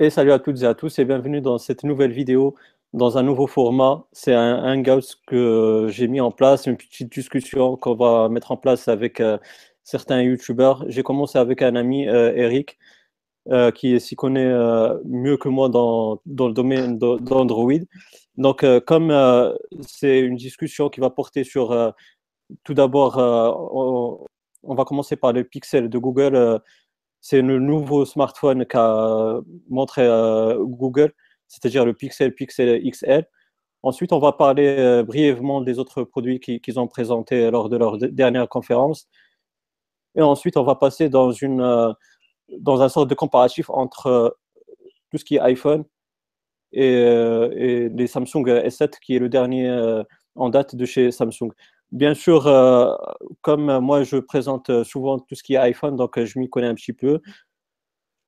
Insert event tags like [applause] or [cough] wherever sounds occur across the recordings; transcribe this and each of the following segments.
Et salut à toutes et à tous et bienvenue dans cette nouvelle vidéo, dans un nouveau format. C'est un hangout que j'ai mis en place, une petite discussion qu'on va mettre en place avec euh, certains youtubeurs. J'ai commencé avec un ami, euh, Eric, euh, qui s'y connaît mieux que moi dans, dans le domaine d'Android. Donc, comme c'est une discussion qui va porter sur, tout d'abord, on, on, va commencer par le pixel de Google c'est le nouveau smartphone qu'a montré euh, Google, c'est-à-dire le Pixel, Pixel XL. Ensuite, on va parler euh, brièvement des autres produits qu'ils ont présentés lors de leur dernière conférence. Et ensuite, on va passer dans, une, euh, dans un sorte de comparatif entre tout ce qui est iPhone et, et les Samsung S7, qui est le dernier en date de chez Samsung. Bien sûr, euh, comme moi, je présente souvent tout ce qui est iPhone, donc je m'y connais un petit peu.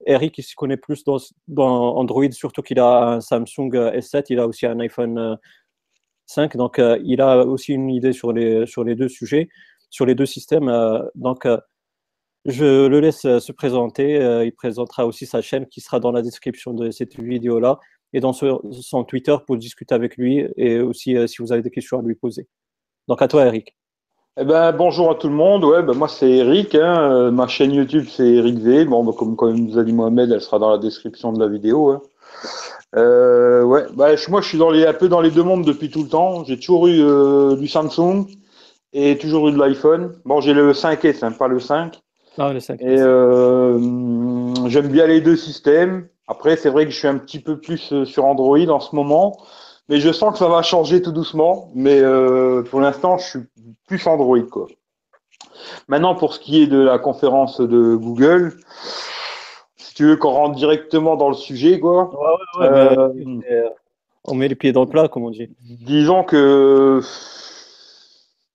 Eric, il s'y connaît plus dans, Android, surtout qu'il a un Samsung S7, il a aussi un iPhone 5, euh, donc euh, il a aussi une idée sur les, sur les deux sujets, sur les deux systèmes. donc, je le laisse se présenter. il présentera aussi sa chaîne qui sera dans la description de cette vidéo-là et dans son Twitter pour discuter avec lui et aussi si vous avez des questions à lui poser. Donc à toi, Eric. Eh ben, bonjour à tout le monde. Ouais, ben, moi c'est Eric. Hein. Euh, ma chaîne YouTube c'est Eric V. Bon, ben, comme, comme nous a dit Mohamed, elle sera dans la description de la vidéo. Hein. Euh, ouais, bah, moi je suis dans les, un peu dans les deux mondes depuis tout le temps. J'ai toujours eu euh, du Samsung et toujours eu de l'iPhone. Bon, j'ai le 5S, hein, pas le 5. Ah, le 5 Et j'aime bien les deux systèmes. Après, c'est vrai que je suis un petit peu plus sur Android en ce moment. Mais je sens que ça va changer tout doucement. Mais euh, pour l'instant, je suis plus Android. Quoi. Maintenant, pour ce qui est de la conférence de Google, si tu veux qu'on rentre directement dans le sujet, quoi. Ouais, ouais, euh, euh, on met les pieds dans le plat, comme on dit. Disons que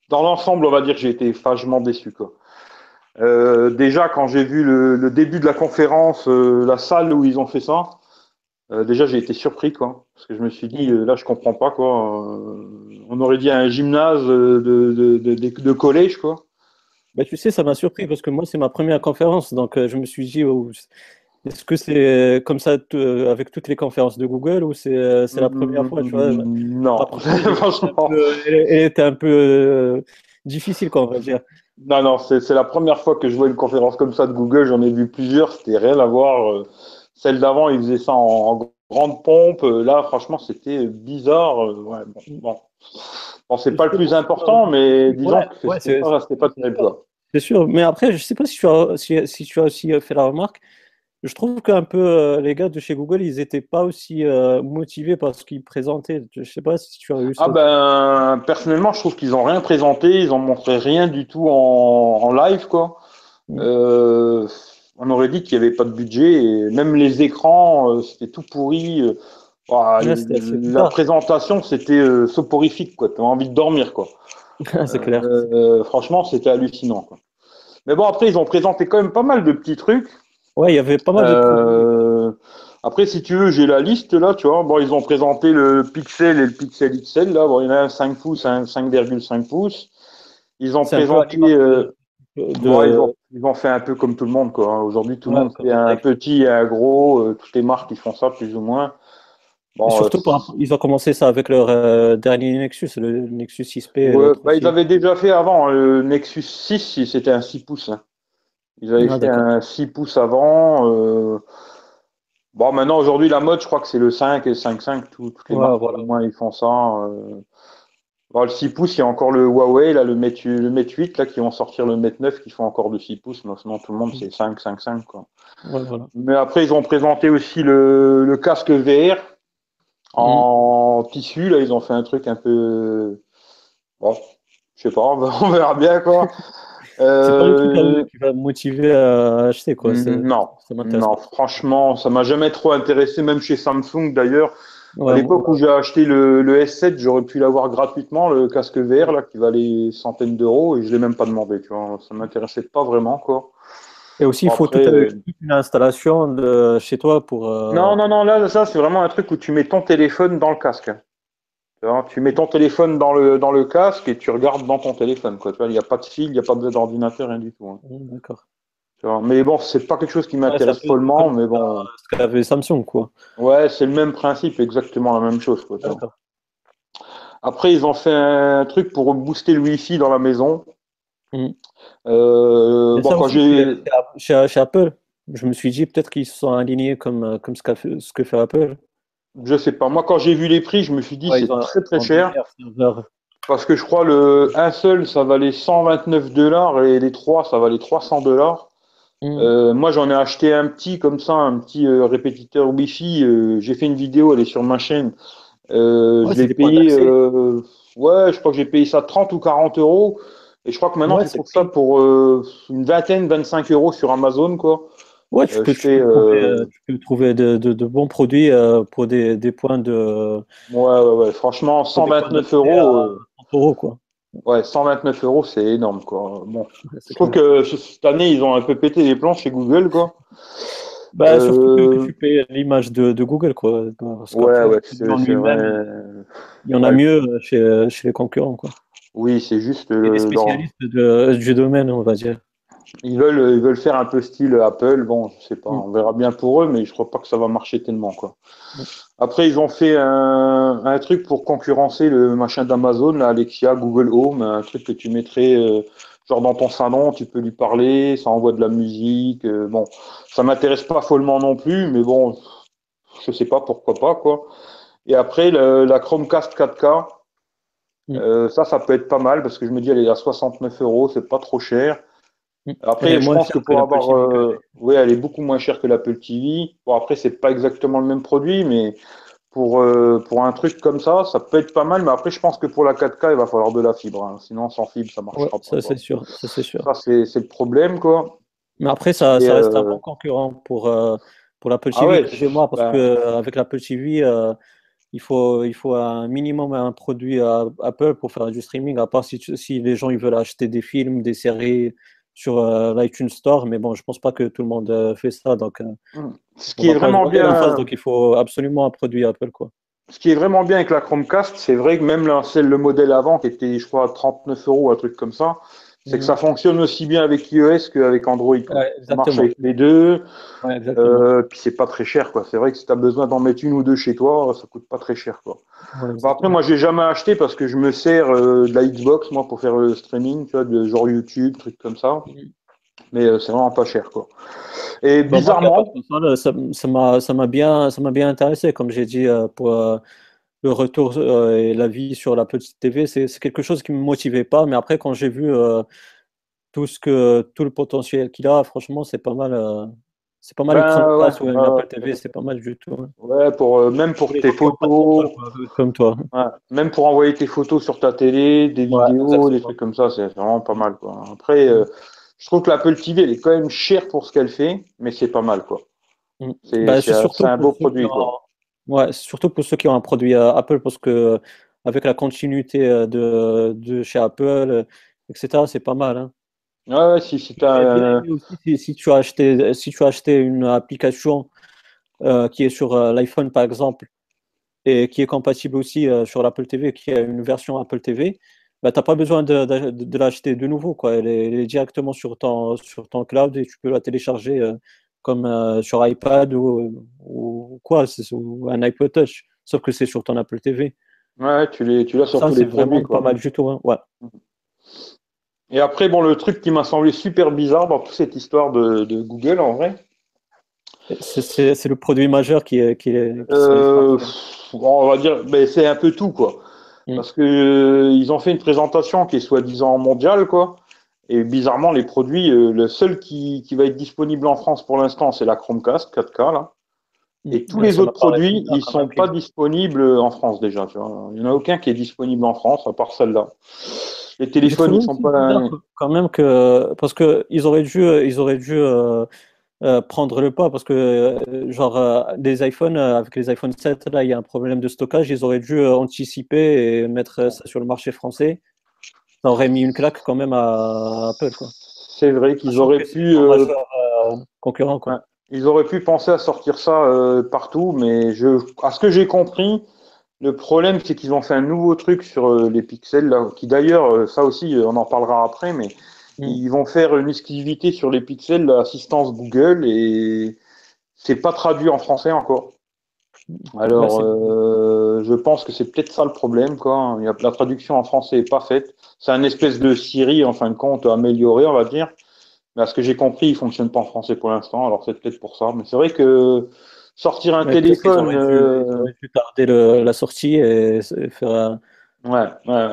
dans l'ensemble, on va dire que j'ai été fâchement déçu. Quoi. Euh, déjà, quand j'ai vu le, le, début de la conférence, euh, la salle où ils ont fait ça, euh, déjà, j'ai été surpris, quoi, parce que je me suis dit, euh, là, je comprends pas, quoi. Euh, on aurait dit un gymnase de, de, de, de collège, quoi. Bah, tu sais, ça m'a surpris parce que moi, c'est ma première conférence, donc je me suis dit, oh, est-ce que c'est comme ça avec toutes les conférences de Google ou c'est la première fois, tu vois? Non, [laughs] franchement. Elle était un peu difficile, quoi, on va dire. Non, non, c'est la première fois que je vois une conférence comme ça de Google. J'en ai vu plusieurs, c'était rien à voir. Celle d'avant, ils faisaient ça en, grande pompe. Là, franchement, c'était bizarre. Euh, ouais, bon, bon. c'est pas le plus important, mais disons que c'était pas, pas terrible. C'est sûr, mais après, je sais pas si tu as, si, tu as aussi euh, fait la remarque. Je trouve qu'un peu euh, les gars de chez Google, ils n'étaient pas aussi motivés par ce qu'ils présentaient. Je sais pas si tu as eu ça. Ah ben, personnellement, je trouve qu'ils n'ont rien présenté, ils ont montré rien du tout en, en live, quoi. Mm. Euh, on aurait dit qu'il n'y avait pas de budget et même les écrans, euh, c'était tout pourri. Euh, la présentation, c'était euh, soporifique, quoi. as envie de dormir, quoi. [laughs] c'est clair. franchement, c'était hallucinant, quoi. Mais bon, après, ils ont présenté quand même pas mal de petits trucs. Ouais, il y avait pas mal de Après, si tu veux, j'ai la liste là, tu vois. Bon, ils ont présenté le Pixel et le Pixel XL, là. Bon, il y en a un 5 pouces, un 5,5 pouces. Ils ont présenté. Ils, ont, fait un peu comme tout le monde. quoi. Aujourd'hui, tout le monde fait un petit et un gros. Euh, toutes les marques, ils font ça plus ou moins. Bon, surtout, euh, ils ont commencé ça avec leur euh, dernier Nexus, le Nexus 6P. bah, ils avaient déjà fait avant. Hein, le Nexus 6, c'était un 6 pouces. Hein. Ils avaient ah, fait un 6 pouces avant. Bon, maintenant, aujourd'hui, la mode, je crois que c'est le 5 et 5.5. Toutes les marques, au moins, ils font ça le 6 pouces, il y a encore le Huawei, là, le Mate, le Mate 8, là, qui vont sortir le Mate 9, qui font encore de 6 pouces. Mais sinon, tout le monde, c'est 5, 5, 5, quoi. Mais après, ils ont présenté aussi le, le casque VR en tissu. Là, ils ont fait un truc un peu. Bon, je sais pas, on verra [laughs] bien, quoi. Euh... C'est pas le truc qui va me motiver à acheter, quoi. Non, non, franchement, ça m'a jamais trop intéressé, même chez Samsung d'ailleurs à l'époque où j'ai acheté le, le S7, j'aurais pu l'avoir gratuitement, le casque VR, là, qui valait centaines d'euros, et je l'ai même pas demandé, tu vois. Ça m'intéressait pas vraiment, quoi. Et aussi, il faut toute, une installation de chez toi pour. Euh, non, non, non, là, ça, c'est vraiment un truc où tu mets ton téléphone dans le casque. Tu mets ton téléphone dans le, dans le casque et tu regardes dans ton téléphone, quoi. Tu vois, il n'y a pas de fil, il n'y a pas besoin d'ordinateur, rien du tout. Hein. D'accord. Mais bon, c'est pas quelque chose qui m'intéresse follement, mais bon. Ce qu'avait Samsung, quoi. Ouais, c'est le même principe, exactement la même chose, quoi. Après, ils ont fait un truc pour booster le Wi-Fi dans la maison. Mm. Euh, bon, quand j'ai chez, chez, Apple, je me suis dit peut-être qu'ils se sont alignés comme, comme ce, fait, ce que fait Apple. Je sais pas. Moi, quand j'ai vu les prix, je me suis dit c'est très très cher. Parce que je crois le un seul, ça valait 129 dollars et les trois, ça valait 300 dollars. Mm. Euh, moi, j'en ai acheté un petit comme ça, un petit euh, répétiteur Wi-Fi. Euh, j'ai fait une vidéo, elle est sur ma chaîne. je l'ai payé. ouais, je crois que j'ai payé ça 30 ou 40 euros. Et je crois que maintenant, c'est pour ça pour une vingtaine, 25 euros sur Amazon, quoi. Ouais, tu, peux, trouver, de, bons produits pour des, points de. Ouais, ouais, ouais. Franchement, 129 euros. euros, quoi. Ouais, 129 euros, c'est énorme, quoi. Bon, je trouve que cette année, ils ont un peu pété les plans chez Google, quoi. Bah, surtout que, tu payes l'image de, Google, quoi. ouais, ouais, c'est vrai. Il y en a mieux chez, chez les concurrents, quoi. Oui, c'est juste. les spécialistes du domaine, on va dire. Ils veulent, ils veulent faire un peu style Apple. Bon, je sais pas, mm. on verra bien pour eux, mais je crois pas que ça va marcher tellement, quoi. Après, ils ont fait un, un, truc pour concurrencer le machin d'Amazon, Alexia, Google Home, un truc que tu mettrais euh, genre dans ton salon, tu peux lui parler, ça envoie de la musique. Euh, bon, ça m'intéresse pas follement non plus, mais bon, je sais pas pourquoi pas, quoi. Et après, la Chromecast 4K, mm. euh, ça, ça peut être pas mal parce que je me dis, elle est à 69 euros, c'est pas trop cher. Après, je pense que pour avoir, euh, oui, elle est beaucoup moins chère que l'Apple TV. Bon, après, c'est pas exactement le même produit, mais pour euh, pour un truc comme ça, ça peut être pas mal. Mais après, je pense que pour la 4K, il va falloir de la fibre. Hein. Sinon, sans fibre, ça marchera pas. Ça, c'est sûr. Ça, c'est sûr. Ça, c'est le problème, quoi. Mais après, ça, ça reste un euh, bon concurrent pour pour l'Apple TV. chez moi, parce bah que avec l'Apple TV. il faut, il faut un minimum un produit à Apple pour faire du streaming, à part si, si les gens ils veulent acheter des films, des séries, sur euh, l'iTunes Store, mais bon, je pense pas que tout le monde euh, fait ça. Donc, euh, hmm. ce qui est vraiment bien. donc, il faut absolument un produit Apple, quoi. Ce qui est vraiment bien avec la Chromecast, c'est vrai que même là, le modèle avant, qui était, je crois, à 39 euros, un truc comme ça, c'est que ça fonctionne aussi bien avec iOS qu'avec Android. ça marche avec les deux. euh, puis c'est pas très cher, quoi. C'est vrai que si tu as besoin d'en mettre une ou deux chez toi, ça coûte pas très cher, quoi. après, moi, j'ai jamais acheté parce que je me sers euh, de la Xbox, moi, pour faire le streaming, tu vois, de genre YouTube, trucs comme ça. Mais euh, c'est vraiment pas cher, quoi. Et bizarrement, ça m'a bien, ça m'a bien intéressé, comme j'ai dit pour le retour euh, et la vie sur la petite TV, c'est quelque chose qui me motivait pas. Mais après, quand j'ai vu euh, tout ce que tout le potentiel qu'il a, franchement, c'est pas mal. Euh, c'est pas mal ben, ou une Apple TV, c'est pas mal du tout. Ouais, pour même pour tes photos, comme toi. même pour envoyer tes photos sur ta télé, des vidéos, des trucs comme ça, c'est vraiment pas mal. Quoi. Après, je trouve que l'Apple TV, elle est quand même chère pour ce qu'elle fait, mais c'est pas mal, quoi. Mm. C'est bah, un beau produit, quoi. Ouais, surtout pour ceux qui ont un produit Apple, parce que avec la continuité euh, de, de chez Apple, euh, etc., c'est pas mal. Hein. Ouais, si, si, as... si, si, tu as acheté, si tu as acheté une application euh, qui est sur l'iPhone, par exemple, et qui est compatible aussi sur l'Apple TV, qui a une version Apple TV, bah, tu n'as pas besoin de, de, de l'acheter de nouveau. Quoi. Elle, est, elle, est, directement sur ton, sur ton cloud et tu peux la télécharger comme euh, sur iPad ou, ou quoi, ou un iPod Touch, sauf que c'est sur ton Apple TV. Ouais, tu l'as tu sur tous les vraiment pas mal du tout. Hein. Ouais. Et après, bon, le truc qui m'a semblé super bizarre dans toute cette histoire de, de Google, en vrai. C'est le produit majeur qui est. Qui est, euh, on va dire, mais c'est un peu tout, quoi. Mm. Parce que euh, ils ont fait une présentation qui est soi-disant mondiale, quoi. Et bizarrement, les produits, euh, le seul qui, qui, va être disponible en France pour l'instant, c'est la Chromecast 4K. Là. Et tous les autres produits, ils sont pas disponibles en France déjà. Tu vois. Il n'y en a aucun qui est disponible en France, à part celle-là. Les téléphones, ils sont pas. Quand même que parce que ils auraient dû, ils auraient dû euh, euh, prendre le pas parce que genre des iPhones avec les iPhone 7 là, il y a un problème de stockage. Ils auraient dû anticiper et mettre ça sur le marché français ça aurait mis une claque quand même à Apple. C'est vrai qu'ils auraient pu. Euh, euh, concurrent, quoi. Ils auraient pu penser à sortir ça euh, partout, mais je, à ce que j'ai compris, le problème c'est qu'ils ont fait un nouveau truc sur les pixels, là, qui d'ailleurs, ça aussi, on en parlera après, mais Mm. Ils vont faire une exclusivité sur les pixels, l'assistance Google, et c'est pas traduit en français encore. Alors, euh, je pense que c'est peut-être ça le problème, quoi. La traduction en français n'est pas faite. C'est un espèce de Siri, en fin de compte, amélioré, on va dire. Mais à ce que j'ai compris, il fonctionne pas en français pour l'instant. Alors, c'est peut-être pour ça. Mais c'est vrai que sortir un téléphone. Euh... Pu, tarder la sortie et faire un. Ouais, ouais,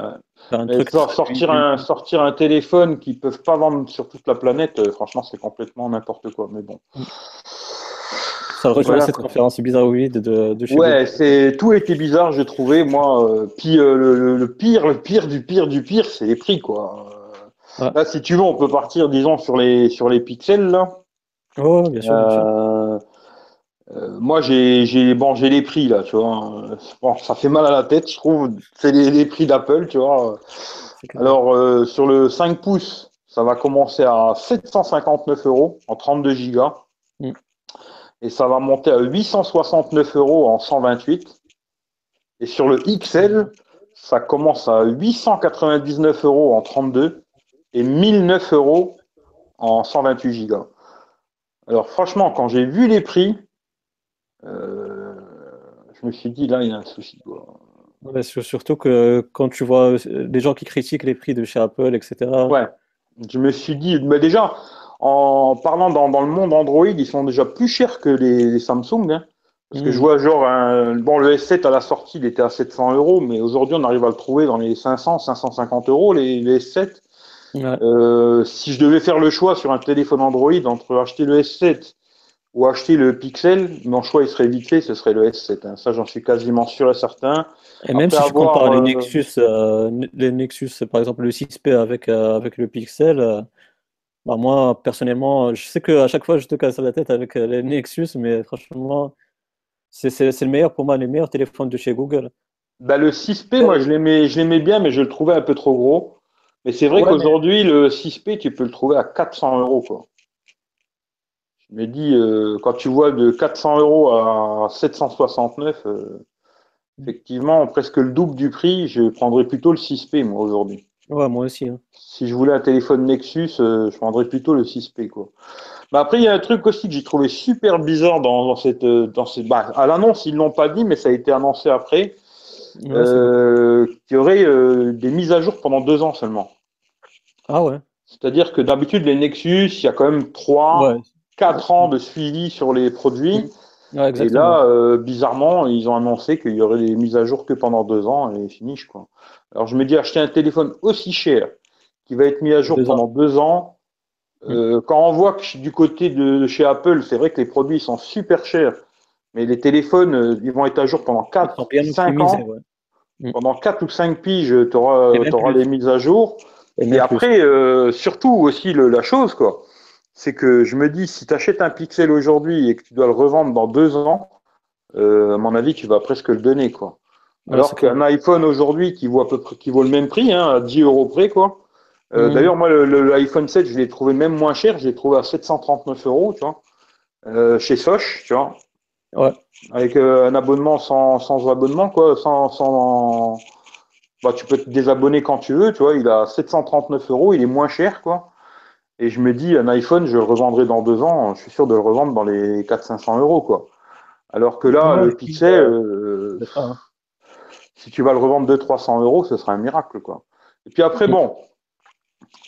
un truc sortir, un, sortir un téléphone qu'ils peuvent pas vendre sur toute la planète, euh, franchement, c'est complètement n'importe quoi. Mais bon. Ça rejoint cette conférence bizarroïde de, de chez Ouais, c'est tout était bizarre, j'ai trouvé. Moi, euh, puis euh, le, pire, le pire du pire du pire, c'est les prix, quoi. Là, si tu veux, on peut partir, disons, sur les sur les pixels là. Oh, bien sûr. Euh, moi, j'ai j'ai bon, j'ai les prix là, tu vois. Bon, ça fait mal à la tête, je trouve. C'est les, les, prix d'Apple, tu vois. Alors sur le 5 pouces, ça va commencer à 759 euros en 32 gigas. Mm et ça va monter à 869 euros en 128. Et sur le XL, ça commence à 899 euros en 32 et 1009 euros en 128 gigas. Alors franchement, quand j'ai vu les prix, euh, je me suis dit là, il y a un souci. surtout que quand tu vois des gens qui critiquent les prix de chez Apple, etc. Ouais, je me suis dit, mais déjà, en parlant dans, dans, le monde Android, ils sont déjà plus chers que les, Samsung. Hein. parce que je mmh. vois genre un, bon le S7 à la sortie il était à 700 euros, mais aujourd'hui on arrive à le trouver dans les 500, 550 euros les, les S7. Euh, si je devais faire le choix sur un téléphone Android entre acheter le S7 ou acheter le Pixel, mon choix il serait vite fait, ce serait le S7. Hein. Ça j'en suis quasiment sûr et certain. Et même si je compare les euh, Nexus, euh, les Nexus, par exemple le 6P avec avec le Pixel bah, moi, personnellement, je sais qu'à chaque fois, je te casse la tête avec euh, les Nexus, mais franchement, c'est le meilleur pour moi, les meilleurs téléphones de chez Google. Bah, le 6P, moi, je l'aimais bien, mais je le trouvais un peu trop gros. Mais c'est vrai qu'aujourd'hui, le 6P, tu peux le trouver à 400 euros. Quoi. Je me dis, euh, quand tu vois de 400 euros à 769, euh, effectivement, presque le double du prix, je prendrais plutôt le 6P, moi, aujourd'hui. Ouais, moi aussi. Hein. Si je voulais un téléphone Nexus, euh, je prendrais plutôt le 6P. Quoi. Mais après, il y a un truc aussi que j'ai trouvé super bizarre dans, cette. Euh, dans cette bah, à l'annonce, ils ne l'ont pas dit, mais ça a été annoncé après. Euh, qu'il y aurait des mises à jour pendant deux ans seulement. Ah ouais. C'est-à-dire que d'habitude, les Nexus, il y a quand même trois, quatre ans de suivi sur les produits. et là, bizarrement, ils ont annoncé qu'il y aurait des mises à jour que pendant deux ans et finish. Quoi. Alors je me dis, acheter un téléphone aussi cher, qui va être mis à jour pendant deux ans, euh, quand on voit que du côté de, chez Apple, c'est vrai que les produits sont super chers, mais les téléphones, euh, ils vont être à jour pendant 4, 5 ans. Pendant 4 ou 5 piges, tu auras, les mises à jour. Et, après, euh, surtout aussi la chose, quoi, c'est que je me dis, si tu achètes un Pixel aujourd'hui et que tu dois le revendre dans deux ans, à mon avis, tu vas presque le donner, quoi. Alors qu'un iPhone aujourd'hui qui vaut à peu près, qui vaut le même prix, hein, à 10 euros près, quoi. Euh, mhm. D'ailleurs, moi, l'iPhone le, 7, je l'ai trouvé même moins cher. Je l'ai trouvé à 739 euros, tu vois, euh, chez Soch, tu vois. Ouais. Avec euh, un abonnement sans, sans abonnement, quoi, sans, sans, bah, tu peux te désabonner quand tu veux, tu vois. Il a 739 euros, il est moins cher, quoi. Et je me dis, un iPhone, je le revendrai dans deux ans. Je suis sûr de le revendre dans les 400-500 euros, quoi. Alors que là, le Pixel, euh, hein si tu vas le revendre 200-300 euros, ce sera un miracle, quoi. Et puis après, bon,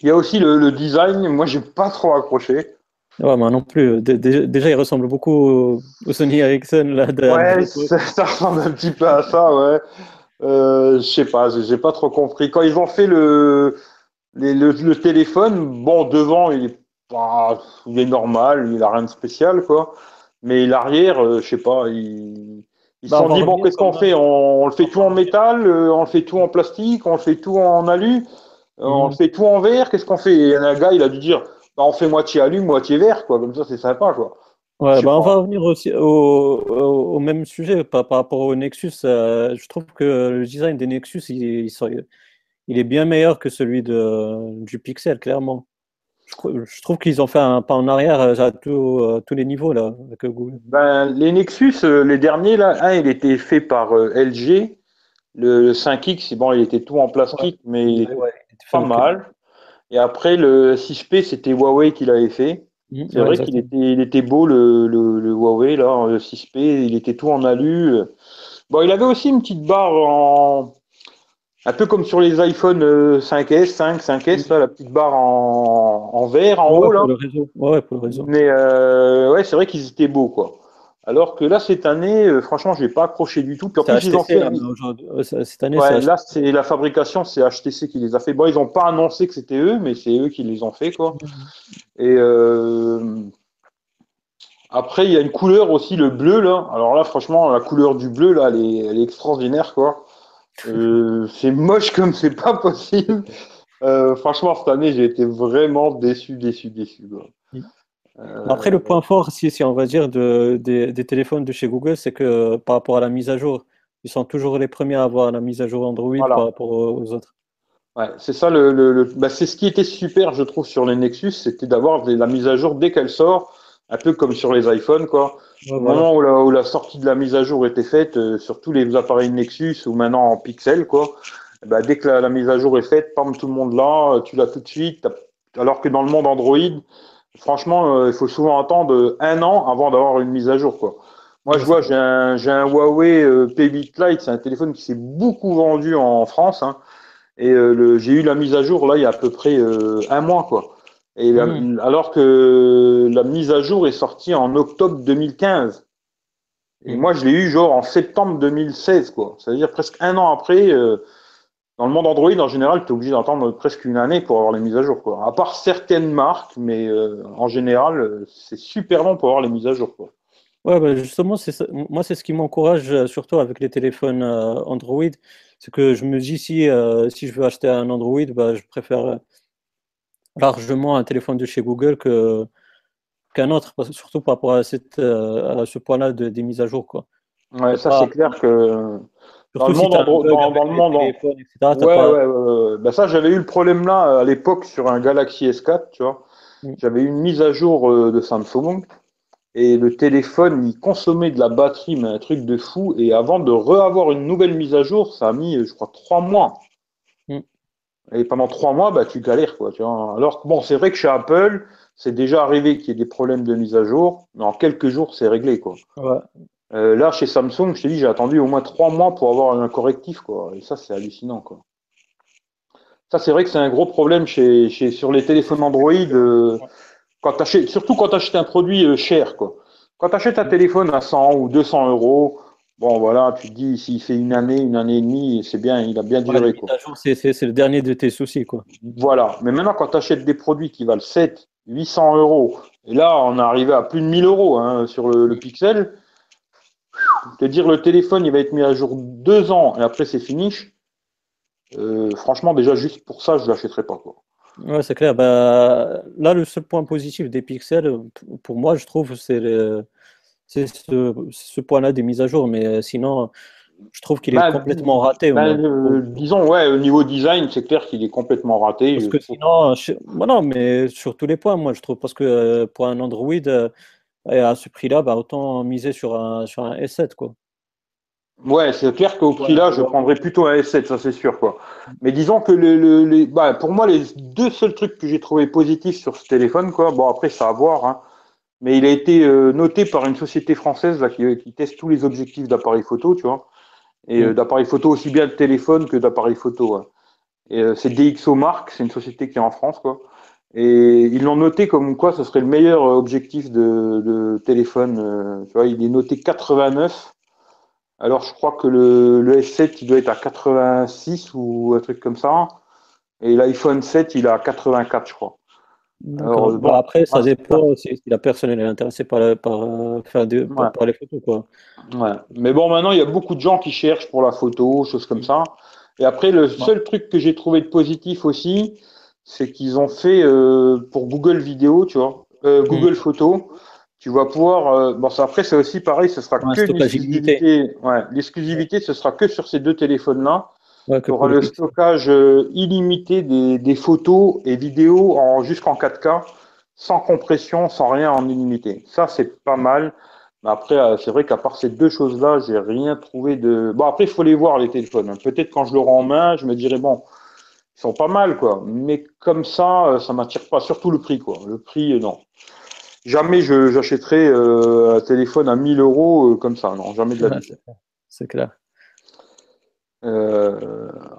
il y a aussi le, design. Moi, j'ai pas trop accroché. Ouais, moi non plus. déjà, il ressemble beaucoup au Sony Ericsson. Là, ouais, [laughs] ça, ressemble un petit peu à ça, ouais. Euh, je sais pas, j'ai pas trop compris. Quand ils ont fait le, le, téléphone, bon, devant, il est, pas, il est normal, il a rien de spécial, quoi. Mais l'arrière, euh, je sais pas, il, ils se bah, sont dit, bon, qu'est-ce qu'on fait? On, le fait tout en métal, euh, on le fait tout en plastique, on le fait tout en alu, on mhm. fait tout en verre, qu'est-ce qu'on fait? Et un gars, il a dû dire, bah, on fait moitié alu, moitié verre, quoi. Comme ça, c'est sympa, quoi. Ouais, bah, on va revenir aussi au, au, même sujet par, par, rapport au Nexus. Euh, je trouve que le design des Nexus, il, il, est bien meilleur que celui de, du Pixel, clairement je trouve qu'ils ont fait un pas en arrière euh, à, tous les niveaux là avec Google. Ben, les Nexus, euh, les derniers là, un il était fait par euh, LG, le 5X, bon il était tout en plastique, mais pas mal. Et après, le 6P, c'était Huawei qui l'avait fait. Mmh, c'est vrai qu'il était, il était beau, le, le, Huawei, là, le 6P. Il était tout en alu. Bon, il avait aussi une petite barre en. Un peu comme sur les iPhone 5S, 5, 5S, là, la petite barre en, en vert en haut. Là. Pour le réseau. Ouais, pour le réseau. Mais euh, ouais, c'est vrai qu'ils étaient beaux, quoi. Alors que là, cette année, euh, franchement, je n'ai pas accroché du tout. Puis en ils ont fait. cette année, ouais, là, c'est la fabrication, c'est HTC qui les a fait. Bon, ils n'ont pas annoncé que c'était eux, mais c'est eux qui les ont fait, quoi. Et euh, après, il y a une couleur aussi, le bleu, là. Alors là, franchement, la couleur du bleu, là, elle est, extraordinaire, quoi. Euh, [laughs] c'est moche comme c'est pas possible. franchement, cette année, j'ai été vraiment déçu, déçu, déçu. Quoi. Euh, Après, le point fort, si, si on va dire, de, des téléphones de chez Google, c'est que par rapport à la mise à jour, ils sont toujours les premiers à avoir la mise à jour Android par rapport aux autres. Ouais, c'est ça, le, bah, c'est ce qui était super, je trouve, sur les Nexus, c'était d'avoir la mise à jour dès qu'elle sort, un peu comme sur les iPhones, quoi. Au moment où la, sortie de la mise à jour était faite, euh, sur tous les appareils Nexus ou maintenant en pixels, quoi, bah, dès que la, mise à jour est faite, pam, tout le monde là, tu l'as tout de suite. Alors que dans le monde Android, franchement, euh, il faut souvent attendre un an avant d'avoir une mise à jour. Quoi. Moi, je vois, j'ai un, un, Huawei euh, P8 Lite, c'est un téléphone qui s'est beaucoup vendu en France. Hein, et euh, j'ai eu la mise à jour là il y a à peu près un mois. Quoi. Et hmm. alors que la mise à jour est sortie en octobre 2015. Et moi, je l'ai eu genre en septembre 2016, quoi. C'est-à-dire presque un an après. Dans le monde Android, en général, tu es obligé d'attendre presque une année pour avoir les mises à jour. Quoi. À part certaines marques, mais euh, en général, c'est super long pour avoir les mises à jour. Quoi. Ouais, bah, justement, moi, c'est ce qui m'encourage, euh, surtout avec les téléphones euh, Android. C'est que je me dis, si, si je veux acheter un Android, bah, je préfère largement un téléphone de chez Google que, qu'un autre, surtout par rapport à, cette, à ce point-là de, des mises à jour. Quoi. Ouais, ça, c'est clair que dans le monde, dans, le monde, ouais, ouais, ouais, bah ça, j'avais eu le problème là à l'époque sur un Galaxy S4, tu vois. Mm. J'avais eu une mise à jour euh, de Samsung et le téléphone, il consommait de la batterie, mais un truc de fou. Et avant de re-avoir une nouvelle mise à jour, ça a mis, je crois, trois mois. Mm. Et pendant trois mois, bah, tu galères, quoi. Tu vois. Alors, bon, c'est vrai que chez Apple, c'est déjà arrivé qu'il y ait des problèmes de mise à jour, mais en quelques jours, c'est réglé, quoi. Ouais. Euh, là, chez Samsung, je t'ai dit, j'ai attendu au moins trois mois pour avoir un correctif, quoi. Et ça, c'est hallucinant, quoi. Ça, c'est vrai que c'est un gros problème chez, chez, sur les téléphones Android, euh, quand achètes, surtout quand tu achètes un produit euh, cher, quoi. Quand tu achètes un téléphone à 100 ou 200 euros, bon, voilà, tu te dis, s'il fait une année, une année et demie, c'est bien, il a bien duré, quoi. C'est le dernier de tes soucis, quoi. Voilà. Mais maintenant, quand tu achètes des produits qui valent 7, 800 euros, et là, on est arrivé à plus de 1000 euros hein, sur le, le Pixel, te dire le téléphone il va être mis à jour deux ans et après c'est fini, euh, franchement déjà juste pour ça je l'achèterai pas quoi. Ouais c'est clair. Bah, là le seul point positif des pixels pour moi je trouve c'est c'est ce, point-là des mises à jour mais euh, sinon je trouve qu'il est bah, complètement raté. Bah, euh, disons, ouais, au niveau design, c'est clair qu'il est complètement raté. Parce que sinon, non, mais sur tous les points, moi, je trouve, parce que pour un Android, et à ce prix-là, bah, autant miser sur un, sur un S7. Quoi. Ouais, c'est clair qu'au prix-là, je prendrais plutôt un S7, ça c'est sûr. Quoi. Mais disons que le, les, bah, pour moi, les deux seuls trucs que j'ai trouvé positifs sur ce téléphone, quoi, bon après, ça à voir, hein, mais il a été euh, noté par une société française là, qui, qui teste tous les objectifs d'appareil photo, tu vois, et euh, mm. d'appareil photo aussi bien de téléphone que d'appareil photo. Hein. Et euh, c'est DxO Mark, c'est une société qui est en France, quoi. Et ils l'ont noté comme quoi ce serait le meilleur objectif de, téléphone. Euh, tu vois, il est noté 89. Alors je crois que le, le S7 il doit être à 86 ou un truc comme ça. Et l'iPhone 7 il est à 84 je crois. Alors, bon, après, ça dépend si la personne est intéressée par, par, euh, faire des, par, les photos. Quoi. Ouais. Mais bon, maintenant, il y a beaucoup de gens qui cherchent pour la photo, choses comme ça. Et après, le seul truc que j'ai trouvé de positif aussi, c'est qu'ils ont fait euh, pour Google Vidéo, tu vois, euh, Google. Photo. Tu vas pouvoir. Euh, bon, ça, après, c'est aussi pareil, ce sera que l'exclusivité. Ouais, l'exclusivité, ce sera que sur ces deux téléphones-là. Ouais, tu auras le stockage illimité des, des, photos et vidéos en, jusqu'en 4K, sans compression, sans rien en illimité. Ça, c'est pas mal. Mais après, c'est vrai qu'à part ces deux choses-là, j'ai rien trouvé de. Bon, après, il faut les voir, les téléphones. Peut-être quand je l'aurai en main, je me dirai, bon, sont pas mal, quoi. Mais comme ça, ça m'attire pas. Surtout le prix, quoi. Le prix, non. Jamais je j'achèterai un téléphone à 1000 euros comme ça. Non, jamais de la vie. C'est clair.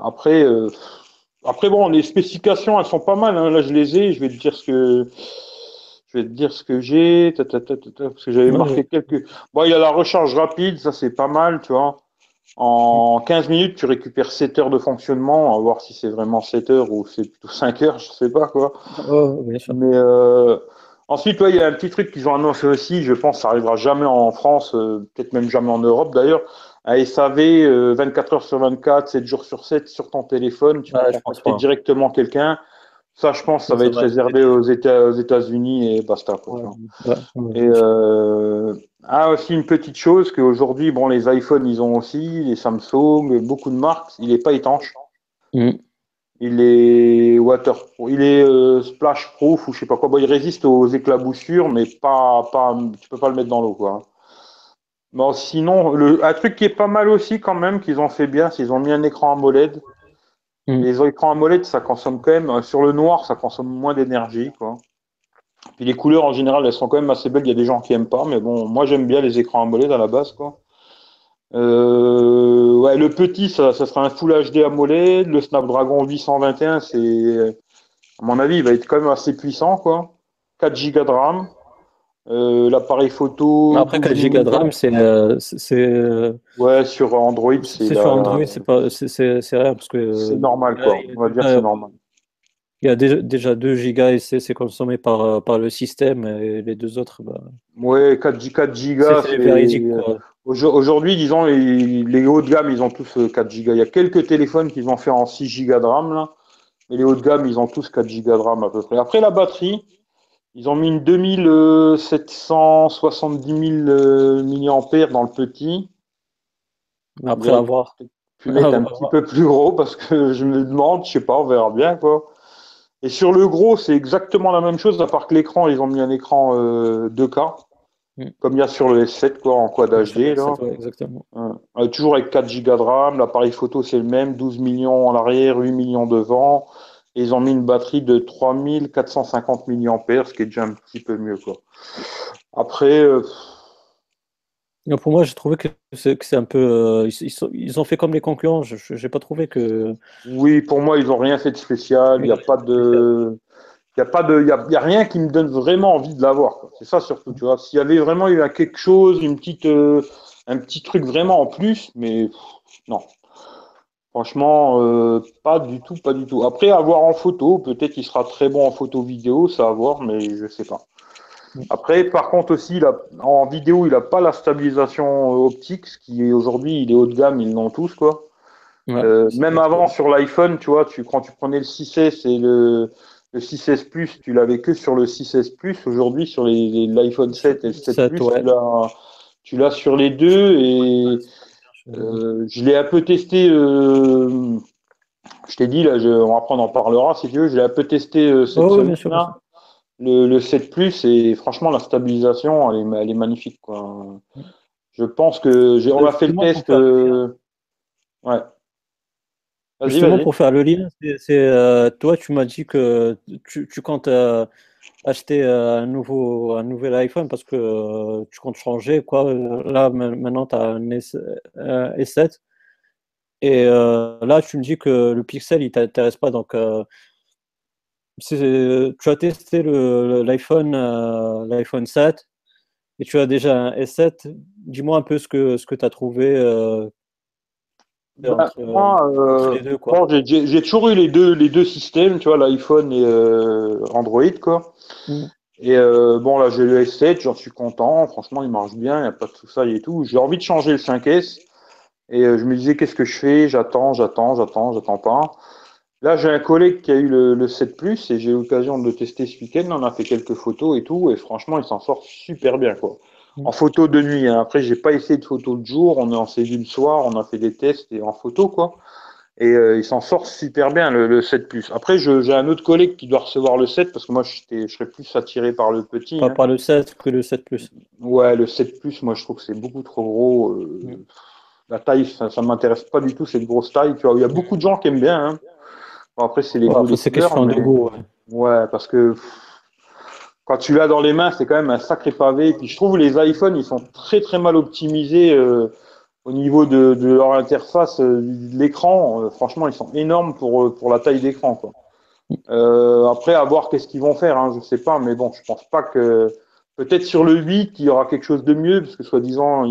après, après, bon, les spécifications, elles sont pas mal. Hein. Là, je les ai. Je vais te dire ce que je vais te dire ce que j'ai. Parce que j'avais marqué quelques. Bon, il y a la recharge rapide. Ça, c'est pas mal, tu vois. En 15 minutes, tu récupères 7 heures de fonctionnement. On va voir si c'est vraiment 7 heures ou c'est plutôt 5 heures. Je sais pas, quoi. Oh, bien sûr. Mais euh... ensuite, il y a un petit truc qu'ils ont annoncé aussi. Je pense que ça arrivera jamais en France, euh, peut-être même jamais en Europe d'ailleurs un SAV 24 heures sur 24, 7 jours sur 7 sur ton téléphone, tu peux contacter directement quelqu'un. Ça, je pense, ça, va être réservé aux États-Unis et basta. et euh, ah, aussi une petite chose qu'aujourd'hui, bon, les iPhones, ils ont aussi, les Samsung, beaucoup de marques, il n'est pas étanche. Mm. Il est water, il est euh, splash proof ou je sais pas quoi. Bon, il résiste aux éclaboussures, mais pas, pas, tu peux pas le mettre dans l'eau, quoi. Bon, sinon, le, un truc qui est pas mal aussi quand même, qu'ils ont fait bien, c'est qu'ils ont mis un écran AMOLED. Mm. Les écrans AMOLED, ça consomme quand même, euh, sur le noir, ça consomme moins d'énergie, quoi. Puis les couleurs, en général, elles sont quand même assez belles. Il y a des gens qui aiment pas, mais bon, moi j'aime bien les écrans AMOLED à la base, quoi. Euh, ouais, le petit, ça, sera un Full HD AMOLED. Le Snapdragon 821, c'est, à mon avis, il va être quand même assez puissant, quoi. 4 Go de RAM. Euh, l'appareil photo. Après 4 Go de RAM, c'est. Euh, euh, ouais, sur Android, c'est. C'est sur Android, c'est pas, c'est rien parce que. C'est normal, quoi. On va dire c'est normal. Il y a déjà 2 Go et c'est consommé par, par le système et les deux autres. Bah... Ouais, 4, 4 Go. C'est véridique. Aujourd'hui, disons, les, les, hauts de gamme, ils ont tous 4 Go. Il y a quelques téléphones qui vont faire en 6 Go de RAM, là. Mais les hauts de gamme, ils ont tous 4 Go de RAM à peu près. Après, la batterie. Ils ont mis une 2770 000 euh, mAh dans le petit. Après avoir. Pu mettre [laughs] un petit peu plus gros parce que [laughs] je me demande, je sais pas, on verra bien quoi. Et sur le gros, c'est exactement la même chose, à part que l'écran, ils ont mis un écran 2K, euh, mm. comme il y a sur le S7 quoi, en quad HD. Là. exactement. Euh, toujours avec 4 Go de RAM, l'appareil photo c'est le même, 12 millions en arrière, 8 millions devant ils ont mis une batterie de 3450 mAh, ce qui est déjà un petit peu mieux. Quoi. Après. Euh, pour moi, j'ai trouvé que c'est un peu. Euh, ils, ont fait comme les concurrents. Je n'ai pas trouvé que. Oui, pour moi, ils n'ont rien fait de spécial. Il n'y a pas de. Il n'y a, pas de, y a, rien qui me donne vraiment envie de l'avoir. C'est ça surtout, tu vois. S'il y avait vraiment eu quelque chose, une petite, euh, un petit truc vraiment en plus, mais non, Franchement, euh, pas du tout, pas du tout. Après, à voir en photo, peut-être qu'il sera très bon en photo vidéo, ça à voir, mais je sais pas. Après, par contre aussi, en vidéo, il n'a pas la stabilisation euh, optique, ce qui est aujourd'hui, il est haut de gamme, ils l'ont tous, quoi. Euh, même avant, sur l'iPhone, tu vois, tu, quand tu prenais le 6S et le, le 6S Plus, tu l'avais que sur le 6S Plus. Aujourd'hui, sur l'iPhone 7 et le 7, Plus, tu l'as sur les deux et euh, je l'ai un peu testé. Euh, je t'ai dit, là, je, on va prendre, en parlera si tu veux. Je l'ai un peu testé euh, cette oh, semaine le, le, 7 Plus, et franchement, la stabilisation, elle est, elle est magnifique. Quoi. Je pense que j'ai, on a fait le test. ouais. Justement, pour faire le lien, c'est, toi, tu m'as dit que tu, tu comptes acheter un nouveau un nouvel iPhone parce que euh, tu comptes changer quoi. Là maintenant tu as un, S, 7 et euh, là tu me dis que le Pixel il t'intéresse pas. Donc euh, tu as testé l'iPhone l'iPhone 7 et tu as déjà un S7 dis-moi un peu ce que ce que tu as trouvé bah, j'ai toujours eu les deux, les deux systèmes, tu vois, l'iPhone et Android, quoi. Mm. Et euh, bon, là, j'ai le S7, j'en suis content. Franchement, il marche bien, il n'y a pas de tout ça et tout. J'ai envie de changer le 5S. Et euh, je me disais, qu'est-ce que je fais? J'attends, j'attends, j'attends, j'attends pas. Là, j'ai un collègue qui a eu le, 7 Plus et j'ai eu l'occasion de le tester ce week-end. On a fait quelques photos et tout. Et franchement, il s'en sort super bien, quoi. En photo de nuit. Hein. Après, j'ai pas essayé de photo de jour. On est en saisi le soir. On a fait des tests et en photo, quoi. Et euh, il s'en sort super bien, le, 7 Plus. Après, j'ai un autre collègue qui doit recevoir le 7 parce que moi, je serais plus attiré par le petit. Pas hein. par le 7 que le 7 Plus. Ouais, le 7 Plus, moi, je trouve que c'est beaucoup trop gros. Euh. La taille, ça ne m'intéresse pas du tout, cette grosse taille. Tu vois, il y a beaucoup de gens qui aiment bien. Hein. après, c'est les goûts. c'est question de goût. Ouais. parce que tu l'as dans les mains, c'est quand même un sacré pavé. Et puis je trouve les iPhones, ils sont très très mal optimisés euh, au niveau de, leur interface euh, de l'écran. Euh, franchement, ils sont énormes pour, pour la taille d'écran. Quoi. après, à voir qu'est-ce qu'ils vont faire, hein, je sais pas, mais bon, je pense pas que. Peut-être sur le 8, il y aura quelque chose de mieux, parce que soi-disant,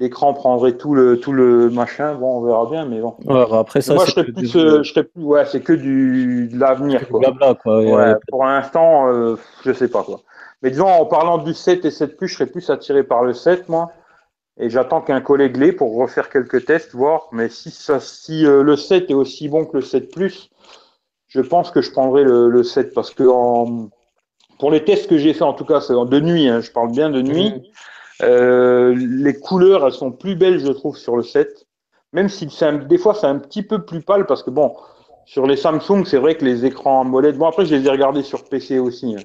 l'écran prendrait tout le tout le machin. Bon, on verra bien, mais bon. après ça, moi, je serais plus, euh, je serais plus, ouais, c'est que du de l'avenir, quoi. quoi. Ouais, pour l'instant, euh, je sais pas quoi. Mais disons, en parlant du 7 et 7 plus, je serais plus attiré par le 7, moi. Et j'attends qu'un collègue l'ait pour refaire quelques tests, voir. Mais si ça, si euh, le 7 est aussi bon que le 7 plus, je pense que je prendrai le, le 7 parce que en, pour les tests que j'ai fait, en tout cas, c'est de nuit. Hein, je parle bien de nuit. Mmh. Euh, les couleurs, elles sont plus belles, je trouve, sur le 7. Même si des fois, c'est un petit peu plus pâle parce que bon, sur les Samsung, c'est vrai que les écrans AMOLED, bon après, je les ai regardés sur PC aussi. Hein.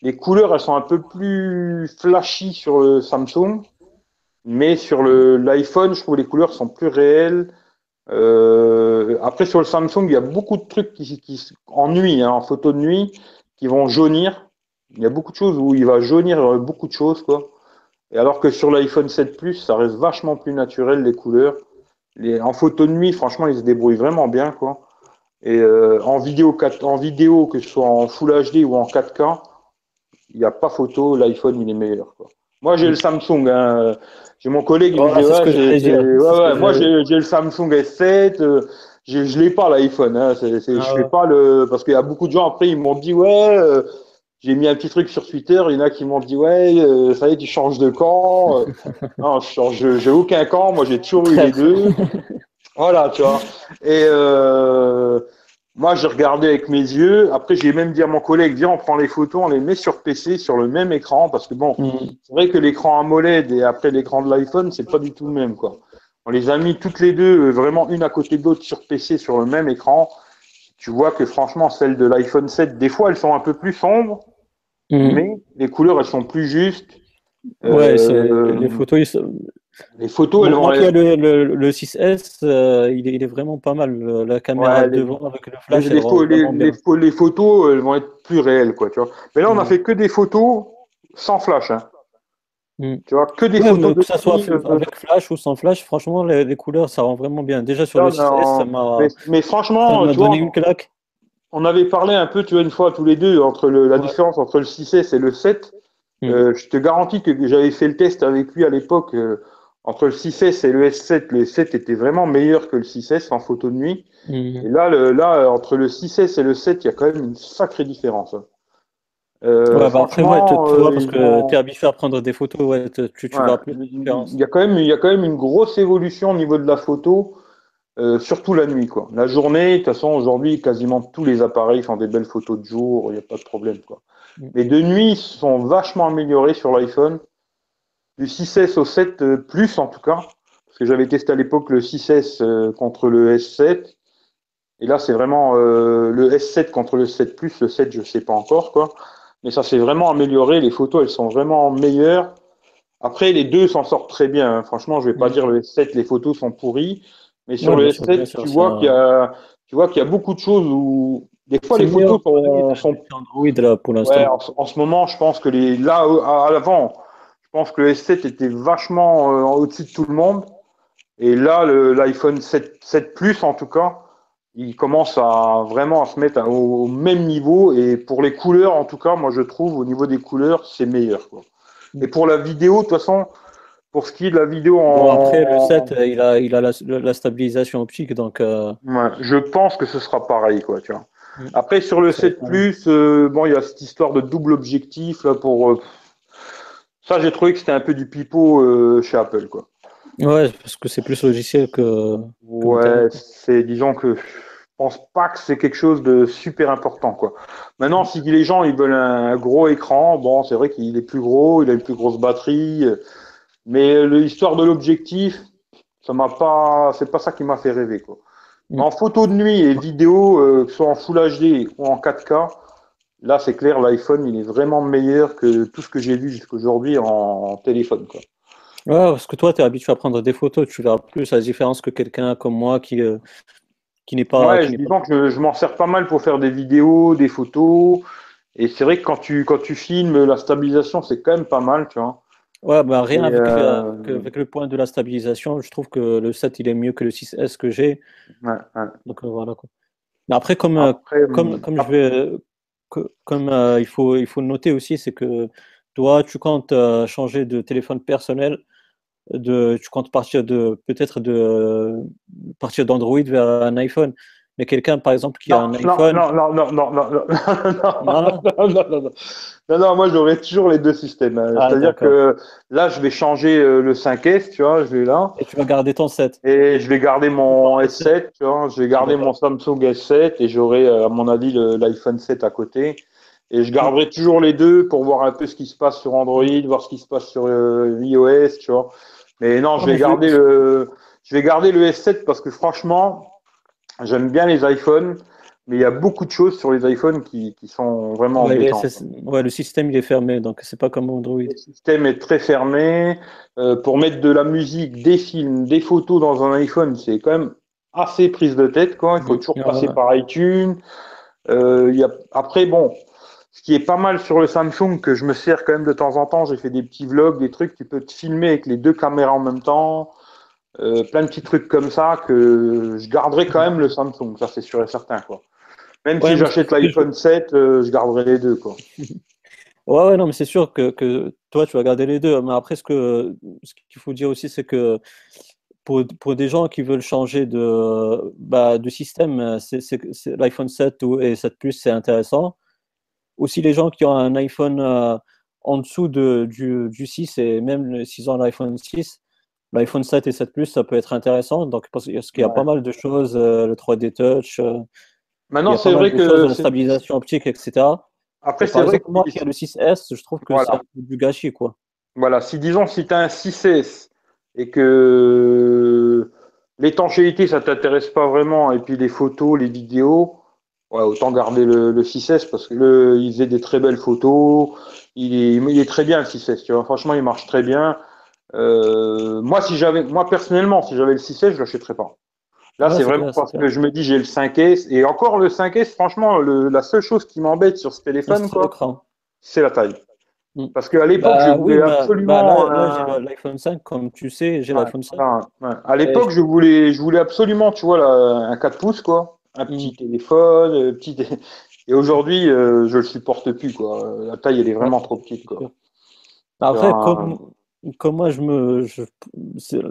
Les couleurs, elles sont un peu plus flashy sur le Samsung, mais sur l'iPhone, je trouve les couleurs sont plus réelles. Euh, après, sur le Samsung, il y a beaucoup de trucs qui, qui en nuit, hein, en photo de nuit, qui vont jaunir. Il y a beaucoup de choses où il va jaunir beaucoup de choses, quoi. Et alors que sur l'iPhone 7 Plus, ça reste vachement plus naturel les couleurs. Les, en photo de nuit, franchement, ils se débrouillent vraiment bien, quoi. Et euh, en vidéo en vidéo, que ce soit en Full HD ou en 4K, il n'y a pas photo, l'iPhone il est meilleur, quoi. Moi j'ai le Samsung, hein. j'ai mon collègue, me dit, ouais, ouais, moi j'ai le Samsung S7, euh, je, je l'ai pas l'iPhone, hein. c'est, c'est, ah je fais pas le, parce qu'il y a beaucoup de gens après ils m'ont dit ouais. Euh, j'ai mis un petit truc sur Twitter, il y en a qui m'ont dit ouais, euh, ça y est, tu changes de camp. Euh, [laughs] non, je change, j'ai aucun camp, moi j'ai toujours eu les deux. voilà, tu vois. Et euh, moi, j'ai regardé avec mes yeux. Après, j'ai même dit à mon collègue, viens, on prend les photos, on les met sur PC, sur le même écran, parce que bon, mm. c'est vrai que l'écran AMOLED et après l'écran de l'iPhone, c'est pas du tout le même, quoi. On les a mis toutes les deux, vraiment une à côté de l'autre sur PC, sur le même écran. Tu vois que franchement, celles de l'iPhone 7, des fois, elles sont un peu plus sombres. Mhm. mais les couleurs, elles sont plus justes. Ouais, euh, les photos, les photos, elles vont. Le, le, le, 6S, euh, il, est, il, est, vraiment pas mal. La caméra devant avec le flash. Les, les, photos, elles vont être plus réelles, quoi. Tu vois. Mais là, on a mhm. fait que des photos sans flash. Hein. Mhm. Tu vois, que des photos. Que ça soit avec flash ou sans flash, franchement, les, couleurs, ça rend vraiment bien. Déjà sur le 6S, ça m'a. Mais, franchement, tu donné une claque on avait parlé un peu, tu vois, une fois tous les deux, entre le, la différence entre le 6S et le 7. Mm. Euh, je te garantis que j'avais fait le test avec lui à l'époque. Euh, entre le 6S et le S7, le S7 était vraiment meilleur que le 6S en photo de nuit. Mm. Et là, le, là, entre le 6S et le 7, il y a quand même une sacrée différence. Euh, ouais, bah après, ouais, tu, vois, parce que tu es habitué à prendre des photos, ouais, tu, tu vois plus de différence. Il y, a quand même, il y a quand même une grosse évolution au niveau de la photo. Euh, surtout la nuit, quoi. La journée, de toute façon, aujourd'hui, quasiment tous les appareils font des belles photos de jour, il n'y a pas de problème, quoi. Mm. Mais de nuit, ils sont vachement améliorés sur l'iPhone. Du 6S au 7 euh, plus, en tout cas. Parce que j'avais testé à l'époque le 6S euh, contre le S7. Et là, c'est vraiment le S7 contre le 7 plus. Le 7, je sais pas encore, quoi. Mais ça s'est vraiment amélioré. Les photos, elles sont vraiment meilleures. Après, les deux s'en sortent très bien. Hein. Franchement, je vais pas mm. dire le S7, les photos sont pourries. Mais sur le S7, tu vois qu'il y a, tu vois qu'il y a beaucoup de choses où des fois les photos sont, Android là pour l'instant. en, ce moment, je pense que les là à, l'avant, je pense que le S7 était vachement euh, au-dessus de tout le monde. Et là, l'iPhone 7, 7 Plus, en tout cas, il commence à vraiment à se mettre au, même niveau. Et pour les couleurs, en tout cas, moi, je trouve au niveau des couleurs, c'est meilleur. Quoi. Et pour la vidéo, de toute façon, pour ce qui est de la vidéo en. après, le 7, il a, il a la, stabilisation optique, donc. Euh, ouais, je pense que ce sera pareil, quoi, tu vois. Mm. Après, sur le 7 Plus, euh, bon, il y a cette histoire de double objectif, là, pour. Euh, ça, j'ai trouvé que c'était un peu du pipeau chez Apple, quoi. Ouais, parce que c'est plus logiciel que. ouais, c'est, disons que je pense pas que c'est quelque chose de super important, quoi. Maintenant, si les gens, ils veulent un gros écran, bon, c'est vrai qu'il est plus gros, il a une plus grosse batterie. Mais l'histoire de l'objectif, ça m'a pas, c'est pas ça qui m'a fait rêver, quoi. Mm. En photo de nuit et vidéo, euh, que ce soit en Full HD ou en 4K, là, c'est clair, l'iPhone, il est vraiment meilleur que tout ce que j'ai vu jusqu'aujourd'hui en, téléphone, quoi. Ouais, parce que toi, tu es habitué à prendre des photos, tu verras plus la différence que quelqu'un comme moi qui, euh, qui n'est pas. Ouais, disons que je, m'en sers pas mal pour faire des vidéos, des photos. Et c'est vrai que quand tu, quand tu filmes, la stabilisation, c'est quand même pas mal, tu vois. Ouais, bah rien avec, euh, avec, le point de la stabilisation. Je trouve que le 7, il est mieux que le 6S que j'ai. Ouais, ouais. Donc voilà. Quoi. Mais après, comme, après, comme, comme je vais comme euh, il, faut, il faut noter aussi, c'est que toi, tu comptes euh, changer de téléphone personnel, de, tu comptes partir de peut-être de partir d'Android vers un iPhone. Mais quelqu'un, par exemple, qui a un iPhone. Non, non, non, non, non, non, non, non, [laughs] non, non, moi j'aurai toujours les deux systèmes. C'est-à-dire que là, je vais changer le 5S, tu vois, je vais là. Et tu vas garder ton 7. Et je vais garder mon S7, tu vois, je vais garder mon Samsung S7 et j'aurai, à mon avis, l'iPhone 7 à côté. Et je garderai toujours les deux pour voir un peu ce qui se passe sur Android, voir ce qui se passe sur iOS, tu vois. Mais non, je vais garder le, je vais garder le S7 parce que franchement, J'aime bien les iPhones, mais il y a beaucoup de choses sur les iPhones qui, qui sont vraiment ouais, ouais, le système il est fermé, donc c'est pas comme Android. Le système est très fermé. Euh, pour mettre de la musique, des films, des photos dans un iPhone, c'est quand même assez prise de tête. Quoi. Il faut toujours passer par iTunes. Euh, il y a... Après, bon, ce qui est pas mal sur le Samsung, que je me sers quand même de temps en temps, j'ai fait des petits vlogs, des trucs, tu peux te filmer avec les deux caméras en même temps. Euh, plein de petits trucs comme ça que je garderai quand même le Samsung, ça c'est sûr et certain quoi. Même si j'achète l'iPhone 7, euh, je garderai les deux quoi. [laughs] Ouais, ouais, non, mais c'est sûr que, que, toi, tu vas garder les deux. Mais après, ce que ce qu'il faut dire aussi, c'est que pour, pour, des gens qui veulent changer de, bah, de système, c'est, l'iPhone 7 ou, et 7 Plus, c'est intéressant. Aussi, les gens qui ont un iPhone euh, en dessous de, du, du 6 et même s'ils ont l'iPhone 6, l'iPhone 7 et 7 Plus, ça peut être intéressant. Donc, parce qu'il y a pas mal de choses, euh, le 3D Touch. Euh, Maintenant, c'est vrai que. la stabilisation optique, etc. Après, c'est vrai que. Moi qui ai le 6S, je trouve que c'est du gâchis, quoi. Voilà, si disons, si tu as un 6S et que l'étanchéité, ça t'intéresse pas vraiment, et puis les photos, les vidéos, ouais, autant garder le, 6S parce que le, il faisait des très belles photos. Il est, il est très bien le 6S, tu vois. Franchement, il marche très bien. Euh, moi, si j'avais, moi personnellement, si j'avais le 6S, je l'achèterais pas. Là, c'est vraiment parce que je me dis j'ai le 5S et encore le 5S, franchement, le, la seule chose qui m'embête sur ce téléphone, c'est la taille. Mm. Parce qu'à l'époque, bah je voulais bah, absolument. Bah j'ai l'iPhone 5, comme tu sais, j'ai l'iPhone 5. À l'époque, je voulais, je voulais absolument, tu vois, un 4 pouces, quoi, un petit mm. téléphone, euh, petit. [laughs] Et aujourd'hui, euh, je le supporte plus, quoi. La taille, elle est vraiment trop petite, quoi. Après, comme, comme moi, je me,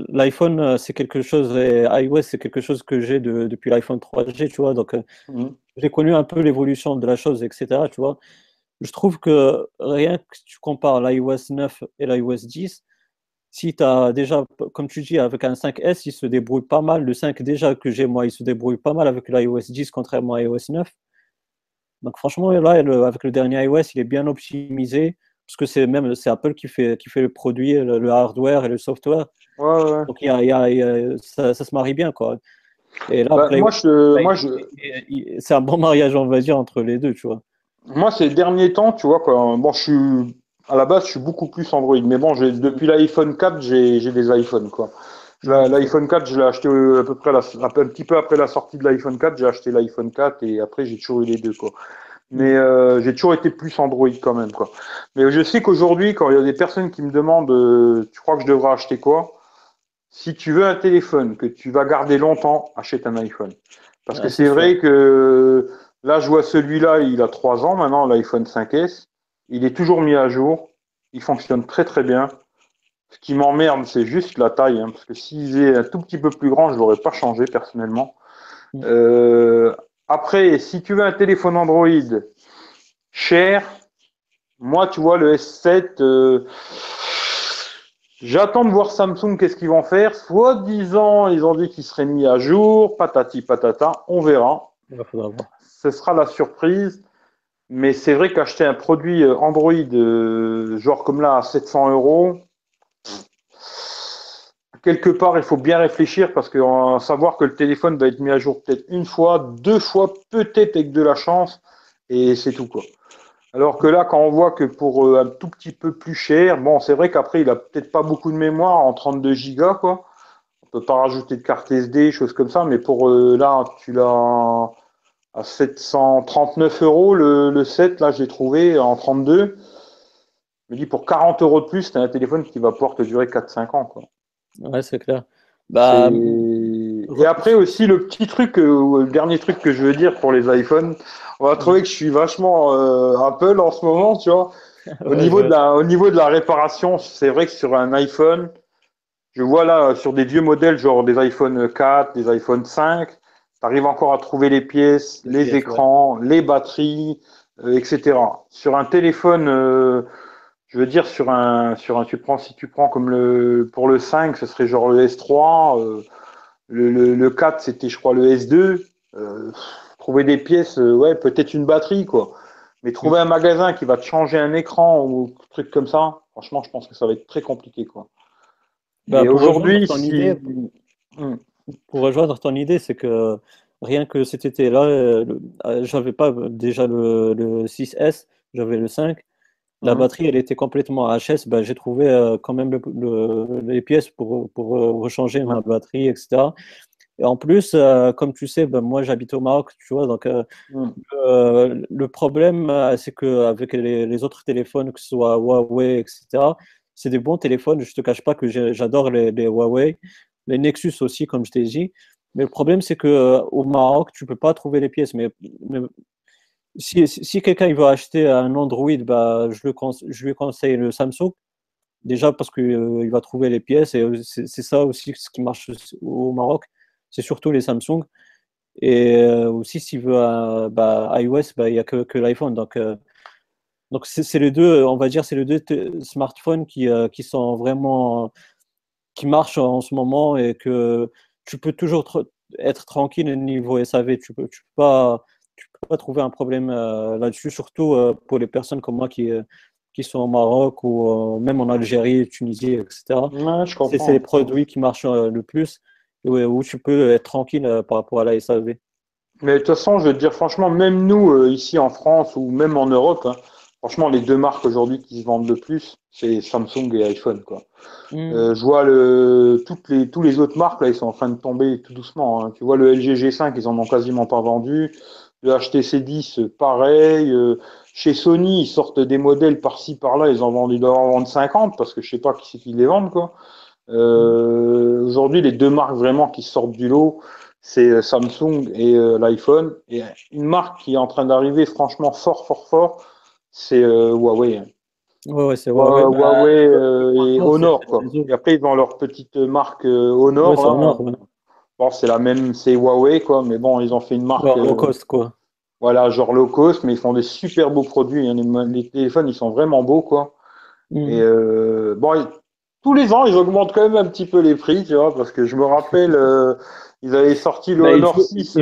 l'iPhone, euh, c'est quelque chose, et iOS, c'est quelque chose que j'ai depuis l'iPhone 3G, tu vois. Donc, euh, mmh. j'ai connu un peu l'évolution de la chose, etc. Tu vois. Je trouve que rien que tu compares l'iOS 9 et l'iOS 10, si tu as déjà, comme tu dis, avec un 5S, il se débrouille pas mal. Le 5 déjà que j'ai, moi, il se débrouille pas mal avec l'iOS 10, contrairement à iOS 9. Donc, franchement, là, avec le dernier iOS, il est bien optimisé parce que c'est même c'est Apple qui fait qui fait le produit, le, hardware et le software. Donc il y a, ça, ça, se marie bien quoi. Et là, bah, moi, je, moi, je... c'est un bon mariage, on va dire, entre les deux, tu vois. Moi, ces derniers temps, tu vois, quoi, bon, je suis à la base, je suis beaucoup plus Android, mais bon, depuis l'iPhone 4, j'ai des iPhones, quoi. L'iPhone 4, je l'ai acheté à peu près un petit peu après la sortie de l'iPhone 4, j'ai acheté l'iPhone 4 et après j'ai toujours eu les deux, quoi mais euh, j'ai toujours été plus Android quand même quoi. Mais je sais qu'aujourd'hui, quand il y a des personnes qui me demandent, euh, tu crois que je devrais acheter quoi? Si tu veux un téléphone que tu vas garder longtemps, achète un iPhone. Parce que c'est vrai que là, je vois celui-là, il a trois ans maintenant, l'iPhone 5S. Il est toujours mis à jour. Il fonctionne très très bien. Ce qui m'emmerde, c'est juste la taille, hein, parce que s'il est un tout petit peu plus grand, je l'aurais pas changé personnellement. Mm. Euh, après, si tu veux un téléphone Android cher, moi, tu vois, le S7, euh, j'attends de voir Samsung, qu'est-ce qu'ils vont faire. Soit disant, ils ont dit qu'ils seraient mis à jour, patati patata, on verra. Ce sera la surprise. Mais c'est vrai qu'acheter un produit Android, euh, genre comme là, à 700 euros, quelque part, il faut bien réfléchir parce que savoir que le téléphone va être mis à jour peut-être une fois, deux fois, peut-être avec de la chance, et c'est tout quoi. Alors que là, quand on voit que pour euh, un tout petit peu plus cher, bon, c'est vrai qu'après, il a peut-être pas beaucoup de mémoire en 32 Go quoi. peux pas rajouter de carte SD, choses comme ça, mais pour là, tu l'as à 739 euros le, le 7, là, j'ai trouvé en 32. Je me dis, pour 40 euros de plus, c'est un téléphone qui va pouvoir te durer 4-5 ans. Quoi. Ouais, c'est clair. Bah, et après aussi, le petit truc, euh, le dernier truc que je veux dire pour les iPhones, on va trouver que je suis vachement euh, Apple en ce moment, tu vois. [laughs] Au, niveau de la, au niveau de la réparation, c'est vrai que sur un iPhone, je vois là, sur des vieux modèles, genre des iPhone 4, des iPhone 5, tu arrives encore à trouver les pièces, les, écrans, les batteries, euh, etc. Sur un téléphone je veux dire, sur un, sur un, tu prends, si tu prends comme le, pour le 5, ce serait genre le S3, euh, le, le, 4, c'était, je crois, le S2. Euh, trouver des pièces, euh, ouais, peut-être une batterie, quoi. Mais trouver un magasin qui va te changer un écran ou un truc comme ça, franchement, je pense que ça va être très compliqué, quoi. Bah, aujourd'hui, hmm. pour rejoindre ton idée, c'est que rien que cet été-là, j'avais pas déjà le, le 6S, j'avais le 5. La mhm. batterie, elle était complètement HS. Ben, j'ai trouvé euh, quand même les pièces pour, pour euh, rechanger ma batterie, etc. Et en plus, euh, comme tu sais, ben, moi j'habite au Maroc, tu vois, donc mhm. le problème, c'est qu'avec les, les autres téléphones, que ce soit Huawei, etc., c'est des bons téléphones. Je ne te cache pas que j'adore les, les, Huawei, les Nexus aussi, comme je t'ai dit. Mais le problème, c'est qu'au Maroc, tu ne peux pas trouver les pièces. Mais, mais si, quelqu'un veut acheter un Android, bah, je, lui conseille le Samsung. Déjà parce qu'il euh, va trouver les pièces et euh, c'est ça aussi ce qui marche au Maroc. C'est surtout les Samsung. Et euh, aussi, s'il veut un, bah, iOS, bah, il n'y a que, l'iPhone. Donc, donc c'est les deux, on va dire, c'est les deux smartphones qui, qui sont vraiment, qui marchent en ce moment et que tu peux toujours être tranquille au niveau SAV. Tu peux, tu peux pas pas trouver un problème euh, là-dessus, surtout euh, pour les personnes comme moi qui, euh, qui sont au Maroc ou même en Algérie, Tunisie, etc. c'est les produits qui marchent le plus où tu peux être tranquille par rapport à la SAV. Mais de toute façon, je veux te dire franchement, même nous ici en France ou même en Europe, hein, franchement, les deux marques aujourd'hui qui se vendent le plus, c'est Samsung et iPhone. Quoi. Hmm. je vois le, toutes les, tous les autres marques, là, ils sont en train de tomber tout doucement. Hein. Tu vois, le LG G5, ils en ont quasiment pas vendu. Le HTC 10, pareil. Euh, chez Sony, ils sortent des modèles par-ci, par-là. Ils en vendent, ils doivent en vendre 50 parce que je sais pas qui c'est qui les vendent, quoi. Euh, Aujourd'hui, les deux marques vraiment qui sortent du lot, c'est euh, Samsung et euh, l'iPhone. Et une marque qui est en train d'arriver franchement fort, fort, fort, c'est euh, Huawei. Ouais, ouais, c'est Huawei. Huawei et Honor, quoi. Et après, ils ont leur petite marque Honor. Ouais, C'est la même, c'est Huawei, quoi, mais bon, ils ont fait une marque. low euh, cost, quoi. Voilà, genre low cost, mais ils font des super beaux produits. Hein. Les, téléphones, ils sont vraiment beaux, quoi. Mm. Et euh, bon, tous les ans, ils augmentent quand même un petit peu les prix, tu vois, parce que je me rappelle, euh, ils avaient sorti le bah, Honor 6.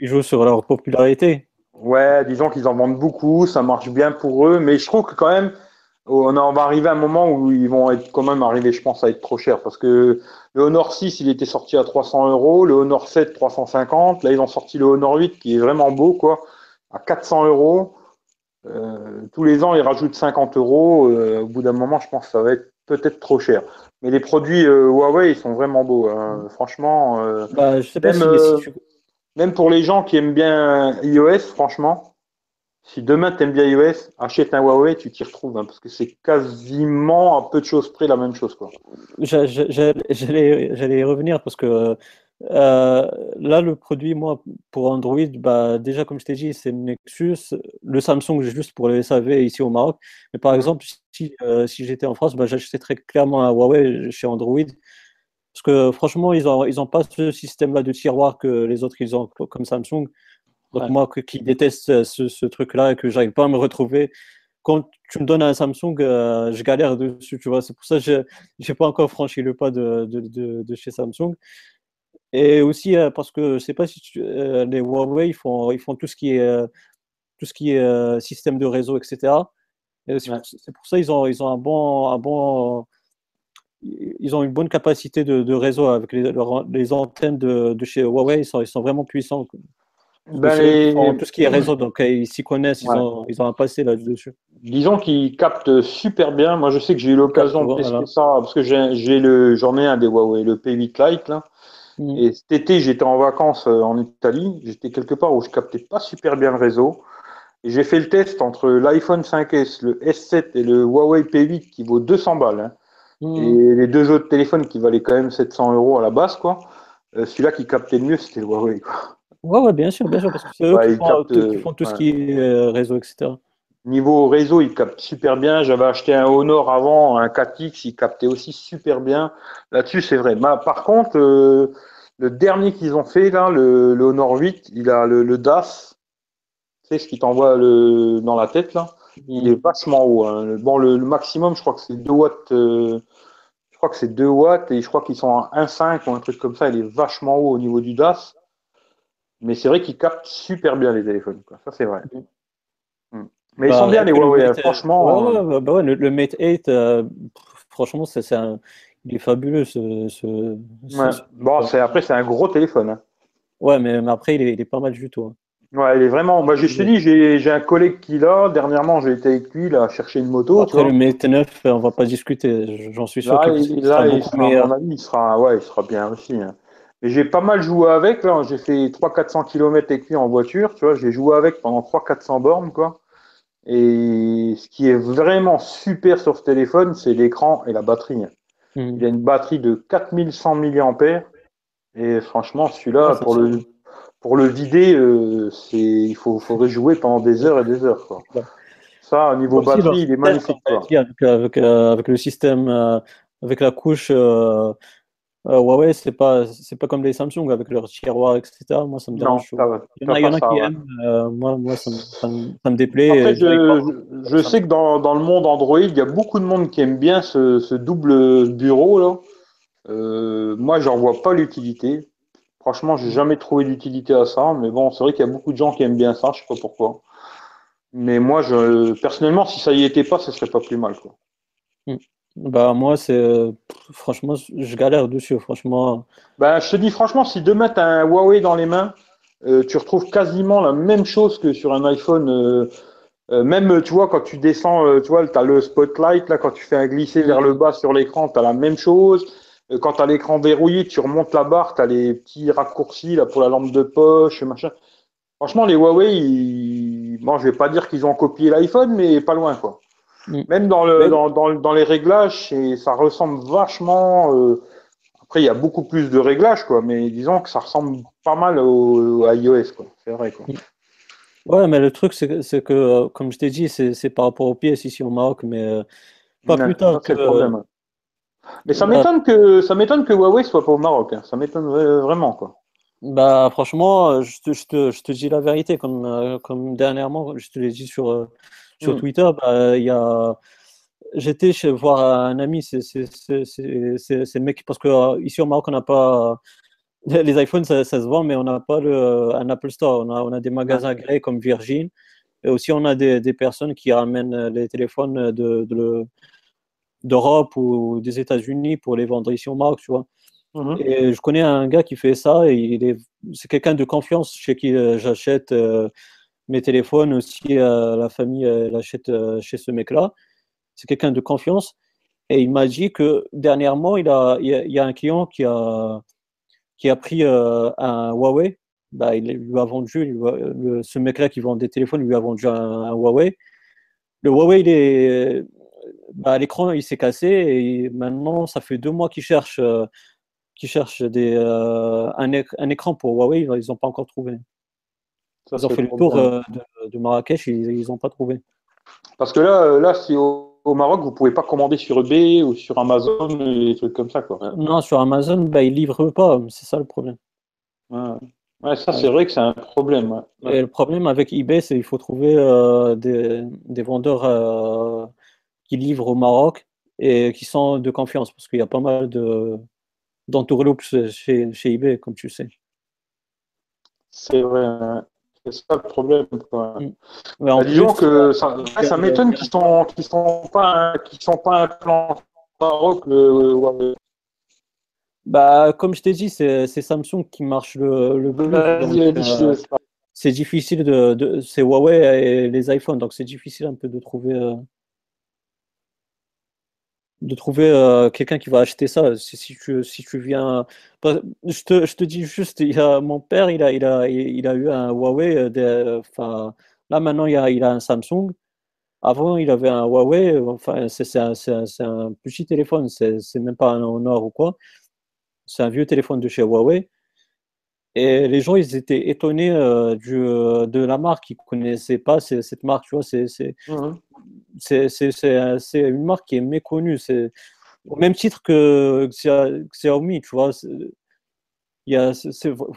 Ils jouent, sur leur popularité. Ouais, disons qu'ils en vendent beaucoup, ça marche bien pour eux, mais je trouve que quand même, on, va arriver à un moment où ils vont être quand même arriver, je pense, à être trop chers. Parce que le Honor 6, il était sorti à 300 euros, le Honor 7, 350. Là, ils ont sorti le Honor 8, qui est vraiment beau, quoi, à 400 euros. Euh, tous les ans, ils rajoutent 50 euros. Euh, au bout d'un moment, je pense que ça va être peut-être trop cher. Mais les produits euh, Huawei, ils sont vraiment beaux. Hein. Franchement, bah, je sais pas même, si, même pour les gens qui aiment bien iOS, franchement, si demain tu aimes bien iOS, achète un Huawei, tu t'y retrouves, hein, parce que c'est quasiment à peu de choses près la même chose. J'allais y revenir parce que euh, là, le produit, moi, pour Android, bah, déjà, comme je t'ai dit, c'est Nexus. Le Samsung, juste pour le SAV ici au Maroc. Mais par exemple, si, euh, si j'étais en France, bah, j'achèterais très clairement un Huawei chez Android. Parce que franchement, ils n'ont ils ont pas ce système-là de tiroir que les autres, ils ont comme Samsung. Donc moi qui déteste ce, truc-là et que j'arrive pas à me retrouver, quand tu me donnes un Samsung, euh, je galère dessus, tu vois. C'est pour ça que je n'ai pas encore franchi le pas de, de, de, chez Samsung. Et aussi euh, parce que je sais pas si euh, les Huawei ils font, ils font tout ce qui est, tout ce qui est système de réseau, etc. C'est pour, ça qu'ils ont, ils ont un bon, un bon, ils ont une bonne capacité de, réseau avec les, les antennes de, chez Huawei, ils sont, ils sont vraiment puissants. Ben, tout ce qui est réseau, donc ils s'y connaissent, ils, ont, ils ont un passé là-dessus. Disons qu'ils captent super bien. Moi, je sais que j'ai eu l'occasion de tester ça parce que j'ai le, j'en ai un des Huawei, le P8 Lite là. Mm. Et cet été, j'étais en vacances euh, en Italie. J'étais quelque part où je captais pas super bien le réseau. Et j'ai fait le test entre l'iPhone 5S, le S7 et le Huawei P8 qui vaut 200 balles. Hein. Mm. Et les deux autres téléphones qui valaient quand même 700 euros à la base, quoi. Euh, celui-là qui captait le mieux, c'était le Huawei, quoi. Ouais, ouais, bien sûr, bien sûr, parce que c'est eux qui, font, tout ce qui est euh, réseau, etc. Niveau réseau, il capte super bien. J'avais acheté un Honor avant, un 4X, il captait aussi super bien. Là-dessus, c'est vrai. par contre, euh, le dernier qu'ils ont fait, là, le, Honor 8, il a le, DAS. Tu sais, ce qui t'envoie dans la tête, là. Il est vachement haut. Hein. Bon, le, maximum, je crois que c'est 2 watts. Euh, je crois que c'est 2 watts et je crois qu'ils sont à 1,5 ou un truc comme ça. Il est vachement haut au niveau du DAS. Mais c'est vrai qu'ils captent super bien les téléphones. Quoi. Ça, c'est vrai. Mm. Mais ils bah, sont bien les Huawei, hein, franchement. Ouais, bah, bah, ouais, le, Mate 8, euh, franchement, c'est il est fabuleux. Ce, ce, bon, après, c'est un gros téléphone. Hein. Ouais, mais, après, il est, il est, pas mal du tout. Hein. Ouais, il est vraiment. Moi, je te dis, j'ai un collègue qui l'a. Dernièrement, j'ai été avec lui, il a cherché une moto. Après, le Mate 9, on va pas discuter. J'en suis sûr. Là, il, sera, il sera, il sera, ouais, il sera bien aussi. Hein. Mais j'ai pas mal joué avec. Là, j'ai fait 300-400 km avec lui en voiture. Tu vois, j'ai joué avec pendant 300-400 bornes, quoi. Et ce qui est vraiment super sur ce téléphone, c'est l'écran et la batterie. Hmm. Il a une batterie de 4100 mAh. Et franchement, celui-là, pour le, pour le vider, euh, c'est, il faut, faudrait jouer pendant des heures et des heures. Quoi. Ça, au niveau batterie, il est magnifique. Quoi. Avec, euh, avec, le système, euh, avec la couche euh, Huawei, c'est pas, c'est pas comme les Samsung avec leur tiroir, etc. Moi, ça me dérange. il y en a, qui aiment. Euh, moi, moi ça, me, ça, me, déplaît. je, je sais que dans, dans, le monde Android, il y a beaucoup de monde qui aime bien ce, ce double bureau là. Euh, moi, j'en vois pas l'utilité. Franchement, j'ai jamais trouvé d'utilité à ça. Mais bon, c'est vrai qu'il y a beaucoup de gens qui aiment bien ça. Je sais pas pourquoi. Mais moi, je, personnellement, si ça y était pas, ce serait pas plus mal. Quoi. Hmm. Bah moi c'est franchement je galère dessus franchement. Bah je te dis franchement si demain tu as un Huawei dans les mains, euh, tu retrouves quasiment la même chose que sur un iPhone. Euh, euh, même tu vois quand tu descends, tu vois tu as le spotlight là quand tu fais un glisser vers le bas sur l'écran, tu as la même chose. quand tu as l'écran verrouillé, tu remontes la barre, tu as les petits raccourcis là pour la lampe de poche, machin. Franchement les Huawei, ils... bon je vais pas dire qu'ils ont copié l'iPhone mais pas loin quoi. Mm. Même dans, le, dans, dans, dans, les réglages, ça ressemble vachement. Euh, après, il y a beaucoup plus de réglages, quoi, mais disons que ça ressemble pas mal au, à iOS, quoi. C'est vrai, quoi. Mm. Ouais, mais le truc, c'est que, que, euh, comme je t'ai dit, c'est par rapport aux pièces ici au Maroc, mais euh, pas plus tard que. Problème. Mais ça m'étonne que ça m'étonne que Huawei soit pas au Maroc. Hein. Ça m'étonne vraiment, quoi. Bah, franchement, je te, je, te, je te, dis la vérité, comme, comme dernièrement, je te l'ai dit sur, sur hmm. Twitter, bah, y a j'étais chez voir un ami, c'est le mec, parce que euh, ici au Maroc, on n'a pas [laughs] les iPhones, ça, se vend, mais on n'a pas le, un Apple Store. On a, on a des magasins agréés comme Virgin, et aussi on a des, des personnes qui ramènent les téléphones de, d'Europe ou des États-Unis pour les vendre ici au Maroc, tu vois. Mhm. Et je connais un gars qui fait ça, et il est, c'est quelqu'un de confiance chez qui euh, j'achète. Euh, mes téléphones aussi, euh, la famille l'achète euh, chez ce mec-là. C'est quelqu'un de confiance. Et il m'a dit que dernièrement, il, a, il, y a, un client qui a, qui a pris euh, un Huawei. Bah, il lui a vendu, ce mec-là qui vend des téléphones, lui a vendu un, Huawei. Le Huawei, il est, bah, l'écran, il s'est cassé et maintenant, ça fait deux mois qu'il cherche, qu'il cherche des, un, un, écran pour Huawei. Ils n'ont pas encore trouvé ils ont fait le tour euh, de, Marrakech, ils n'ont pas trouvé. Parce que là, euh, là si au, Maroc, vous ne pouvez pas commander sur eBay ou sur Amazon, des trucs comme ça. Quoi. Euh, non, sur Amazon, bah, ils ne livrent pas, c'est ça le problème. Ouais, ça, c'est vrai que c'est un problème. Et le problème avec eBay, c'est qu'il faut trouver des, des, vendeurs qui livrent au Maroc et qui sont de confiance, parce qu'il y a pas mal de d'entourloups chez, chez eBay, comme tu sais. C'est vrai. C'est ça le problème. Quoi. Mm. Bah, disons que ça, ça m'étonne qu'ils sont, qu'ils sont pas, qu'ils sont pas au Maroc. Le, bah, comme je t'ai dit, c'est Samsung qui marche le, le plus. Euh, c'est difficile de, de c'est Huawei et les iPhones, donc c'est difficile un peu de trouver euh, de trouver euh, quelqu'un qui va acheter ça. Si, tu, si tu viens, je te, je te dis juste, il a, mon père, il a, il a, il a eu un Huawei. enfin, là maintenant, il a, il a un Samsung. Avant, il avait un Huawei. Enfin, c'est un, un, petit téléphone. C'est même pas un Honor ou quoi. C'est un vieux téléphone de chez Huawei. Et les gens, ils étaient étonnés euh, du, euh, de la marque. Ils ne connaissaient pas cette marque. Tu vois, c'est mmh c'est une marque qui est méconnue. C'est au même titre que Xiaomi. Tu vois, il, y a,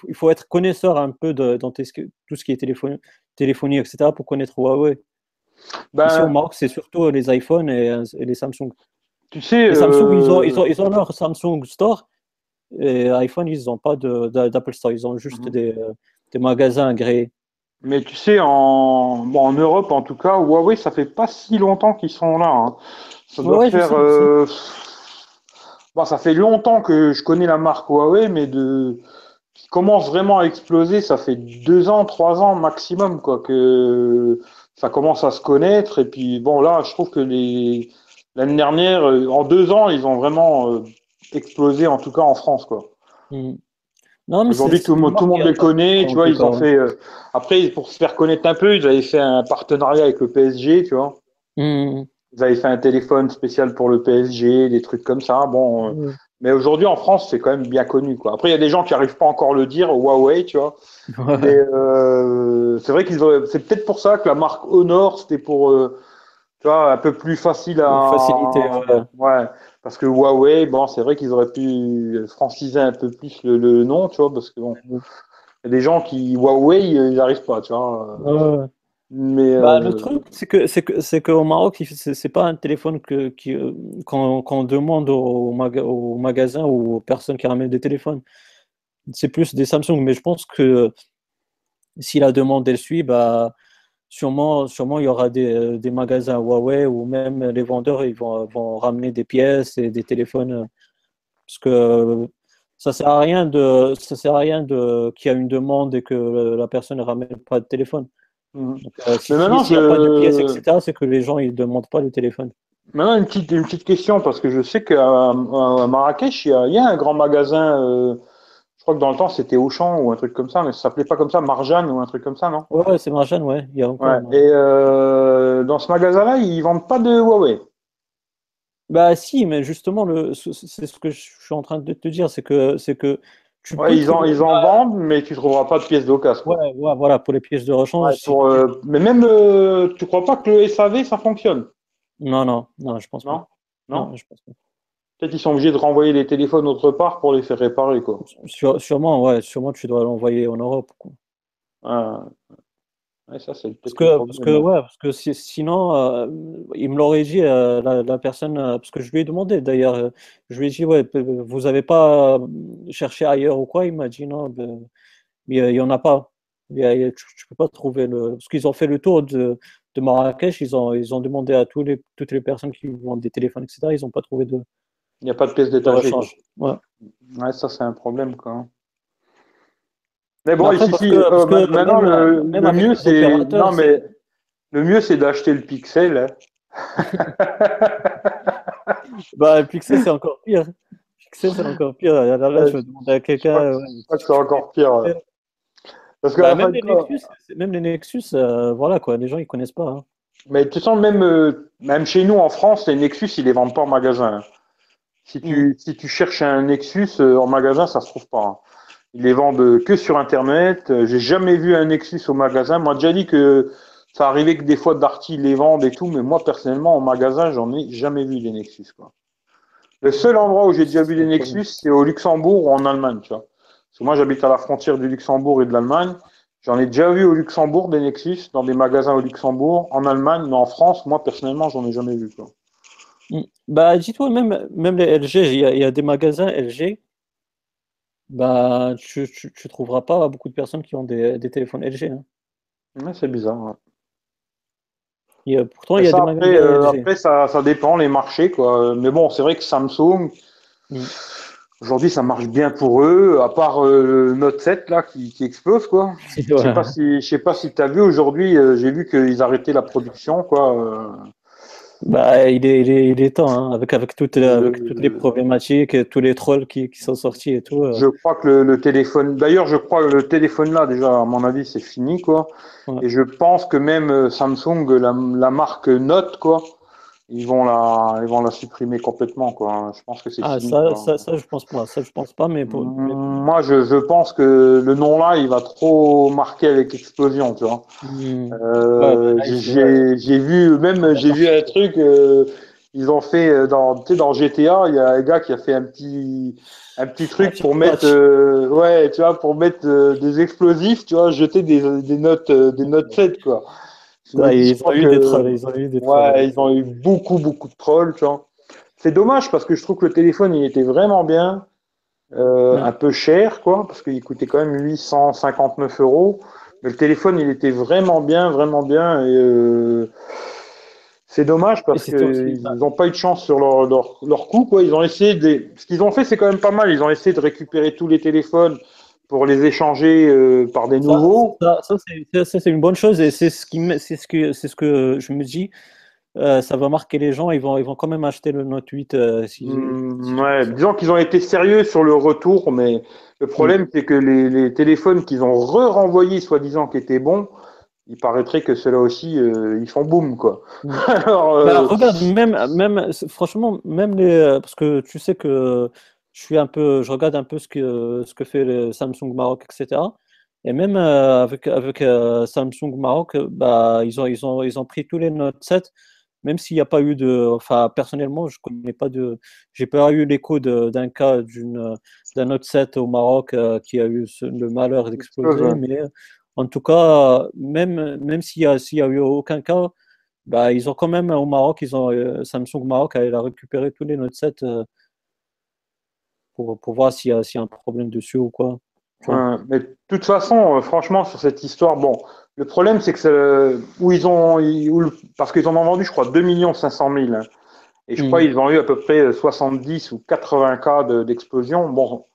il faut être connaisseur un peu de, dans tout ce qui est téléphonie, téléphonie, etc., pour connaître Huawei. Ben, Ici au Maroc, c'est surtout les iPhones et, les Samsung. Tu sais, Samsung, ils, ont, ils, ont, ils, ont, leur Samsung Store et iPhone, ils n'ont pas d'Apple Store, ils ont juste mhm. des, des, magasins agréés. Mais tu sais, en, bon, en Europe en tout cas, Huawei, ça fait pas si longtemps qu'ils sont là. Hein. Ça doit faire. Euh... Bon, ça fait longtemps que je connais la marque Huawei, mais de qui commence vraiment à exploser, ça fait deux ans, trois ans maximum, quoi, que ça commence à se connaître. Et puis bon, là, je trouve que les l'année dernière, euh, en deux ans, ils ont vraiment euh, explosé, en tout cas en France, quoi. Mm. Aujourd'hui, tout, tout, le monde les connaît, tu vois, ils ont fait. Euh, après, pour se faire connaître un peu, ils avaient fait un partenariat avec le PSG, tu vois. Mm. Ils avaient fait un téléphone spécial pour le PSG, des trucs comme ça. Bon, mm. mais aujourd'hui en France, c'est quand même bien connu, quoi. Après, il y a des gens qui n'arrivent pas encore à le dire, Huawei, tu vois. Euh, c'est vrai qu'ils C'est peut-être pour ça que la marque Honor, c'était pour. Euh, tu vois, un peu plus facile à. Faciliter, ouais. Parce que Huawei, bon, c'est vrai qu'ils auraient pu franciser un peu plus le, nom, tu vois, parce que bon, il y a des gens qui Huawei, ils n'arrivent pas, tu vois. Mais bah, le euh, truc, c'est que c'est que c'est qu'au Maroc, c'est pas un téléphone que qui euh, qu'on demande au, au, magasin ou aux personnes qui ramènent des téléphones. C'est plus des Samsung, mais je pense que si la demande elle suit, bah sûrement, sûrement il y aura des, des, magasins Huawei ou même les vendeurs ils vont, vont ramener des pièces et des téléphones parce que ça sert à rien de ça sert à rien de qu'il y a une demande et que la personne ne ramène pas de téléphone. Mmh. Euh, si, maintenant, il n'y a pas de pièces, etc., c'est que les gens ils demandent pas le téléphone. Maintenant, une petite, une petite question, parce que je sais qu'à Marrakech, il y, a, il y, a, un grand magasin euh, je crois que dans le temps, c'était Auchan ou un truc comme ça, mais ça s'appelait pas comme ça, Marjane ou un truc comme ça, non? Ouais, c'est Marjane, ouais. Il y a encore, Et euh, dans ce magasin-là, ils vendent pas de Huawei. Bah si, mais justement, le, c'est ce que je suis en train de te dire, c'est que, c'est que tu ouais, ils en, ils en vendent, mais tu trouveras pas de pièces d'occasion. Ouais, ouais, voilà, pour les pièces de rechange. pour, euh, mais même, euh, tu crois pas que le SAV, ça fonctionne? Non, non, non, je pense pas. Non, non je pense pas. Peut-être qu'ils sont obligés de renvoyer les téléphones autre part pour les faire réparer. Quoi. sûrement, ouais, sûrement tu dois l'envoyer en Europe. Quoi. Ah. ça, c'est parce que, parce que, ouais, parce que sinon, euh, il me l'aurait dit, euh, la, personne, euh, parce que je lui ai demandé d'ailleurs, je lui ai dit, ouais, vous n'avez pas cherché ailleurs ou quoi Il m'a dit, non, ben, il n'y en a pas. tu ne peux pas trouver le. Parce qu'ils ont fait le tour de, de Marrakech, ils ont, ils ont demandé à tous les, toutes les personnes qui vendent des téléphones, etc., ils n'ont pas trouvé de, il n'y a pas de pièces détachées. Ouais. ouais, ça c'est un problème quoi. Mais bon, ici, euh, maintenant le, mieux c'est non mais le mieux c'est d'acheter le Pixel. Hein. [laughs] bah le Pixel c'est encore pire. Pixel c'est encore pire. Là, je vais demander à quelqu'un. C'est encore pire. Parce que bah, même, les Nexus, même, les Nexus, euh, voilà quoi, les gens ils connaissent pas. Hein. Mais tu sens même, euh, même chez nous en France, les Nexus ils les vendent pas en magasin. Hein. Si tu, si tu cherches un Nexus euh, en magasin, ça se trouve pas. Hein. Ils les vendent que sur Internet. Euh, j'ai jamais vu un Nexus au magasin. Moi, déjà dit que ça arrivait que des fois Darty les vendent et tout, mais moi, personnellement, en magasin, j'en ai jamais vu des Nexus. Quoi. Le seul endroit où j'ai déjà vu des Nexus, c'est au Luxembourg ou en Allemagne. Tu vois. Parce que moi, j'habite à la frontière du Luxembourg et de l'Allemagne. J'en ai déjà vu au Luxembourg des Nexus, dans des magasins au Luxembourg, en Allemagne, mais en France, moi, personnellement, j'en ai jamais vu. Quoi. Bah, dis-toi, même, même les LG, il y, a, des magasins LG, bah, tu, tu, trouveras pas beaucoup de personnes qui ont des, téléphones LG. Hein. c'est bizarre. pourtant, il y a des magasins euh, après, ça, ça, dépend les marchés, quoi. Mais bon, c'est vrai que Samsung, mm. aujourd'hui, ça marche bien pour eux, à part le Note 7 là qui, explose quoi. [laughs] Je sais pas si, je sais pas si tu as vu aujourd'hui, j'ai vu qu'ils arrêtaient la production quoi. Bah, il est, il est, il est temps, hein, avec, avec, toutes, avec toutes les problématiques, tous les trolls qui, qui sont sortis et tout. Euh. Je crois que le, le téléphone, d'ailleurs, je crois que le téléphone là, déjà, à mon avis, c'est fini, quoi. Et je pense que même euh, Samsung, la, la marque Note, quoi, ils vont la, ils vont la supprimer complètement, quoi. Je pense que c'est ah, Ça, ça, ça, je pense pas. Ça, je pense pas, mais, pour... Mm, moi, je, je, pense que le nom là, il va trop marquer avec explosion, tu vois. Mm. Euh, j'ai vu, même, j'ai vu un truc. Euh, ils ont fait euh, dans, tu sais, dans GTA, il y a un gars qui a fait un petit, un petit truc pour mettre, euh, ouais, tu vois, pour mettre euh, des explosifs, tu vois, jeter des, des notes, des notes 7, quoi ils, ont eu des trolls, ils ont eu des trolls. Ouais, ils ont eu beaucoup, beaucoup de trolls, tu vois. C'est dommage parce que je trouve que le téléphone, il était vraiment bien, euh, un peu cher, quoi, parce qu'il coûtait quand même 859 euros. Mais le téléphone, il était vraiment bien, vraiment bien. Et euh, c'est dommage parce qu'ils n'ont pas eu de chance sur leur, leur, leur coup, quoi. Ils ont essayé de. Ce qu'ils ont fait, c'est quand même pas mal. Ils ont essayé de récupérer tous les téléphones pour les échanger euh, par des nouveaux. Ça, ça, c'est une bonne chose et c'est ce, qui, c'est ce, que, c'est ce que je me dis. Euh, ça va marquer les gens, ils vont, ils vont quand même acheter le Note 8. Euh, mmh, ouais, disons qu'ils ont été sérieux sur le retour, mais le problème, mmh. c'est que les, les téléphones qu'ils ont re-renvoyés, soi-disant, qui étaient bons, il paraîtrait que ceux-là aussi, ils font boum, quoi. [laughs] Alors, bah, regarde, même, même, franchement, même les. Parce que tu sais que je suis un peu, je regarde un peu ce que, ce que fait le Samsung Maroc, etc. Et même euh, avec, avec euh, Samsung Maroc, bah, ils, ont, ils, ont, ils ont pris tous les Note 7, même s'il n'y a pas eu de. Enfin, personnellement, je connais pas de. J'ai pas eu l'écho d'un cas d'un Note 7 au Maroc euh, qui a eu le malheur d'exploser, mais en tout cas, même, même s'il n'y a, a eu aucun cas, bah, ils ont quand même au Maroc, ils ont, Samsung Maroc a, récupéré tous les Note 7 pour, voir s'il y, a un problème dessus ou quoi. mais de toute façon, euh, franchement, sur cette histoire, bon, le problème, c'est que où ils ont, parce qu'ils en ont vendu, je crois, 2 500 000. Et je crois qu'ils ont eu à peu près 70 ou 80 cas d'explosion. bon,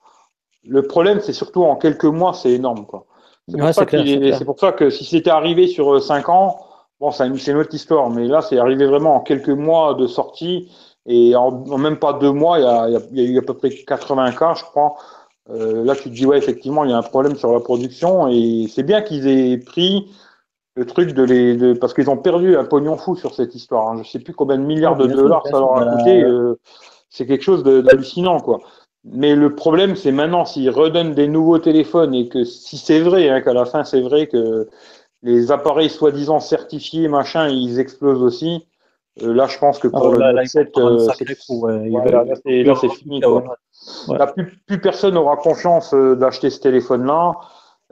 le problème, c'est surtout en quelques mois, c'est énorme. quoi. C'est pour, pour, ça que si c'était arrivé sur 5 ans, bon, c'est une autre histoire. Mais là, c'est arrivé vraiment en quelques mois de sortie. Et en, même pas deux mois, il y, a, il y, a, eu à peu près 80 cas, je crois. Euh, là, tu te dis, ouais, effectivement, il y a un problème sur la production. Et c'est bien qu'ils aient pris le truc de les. De, parce qu'ils ont perdu un pognon fou sur cette histoire. Hein. Je sais plus combien de milliards de dollars ça leur a coûté. Euh, c'est quelque chose d'hallucinant, quoi. Mais le problème, c'est maintenant, s'ils redonnent des nouveaux téléphones et que si c'est vrai, hein, qu'à la fin, c'est vrai que les appareils soi-disant certifiés, machin, ils explosent aussi là, je pense que pour ah, le 7, c'est fini. Là, plus, personne n'aura confiance euh, d'acheter ce téléphone-là.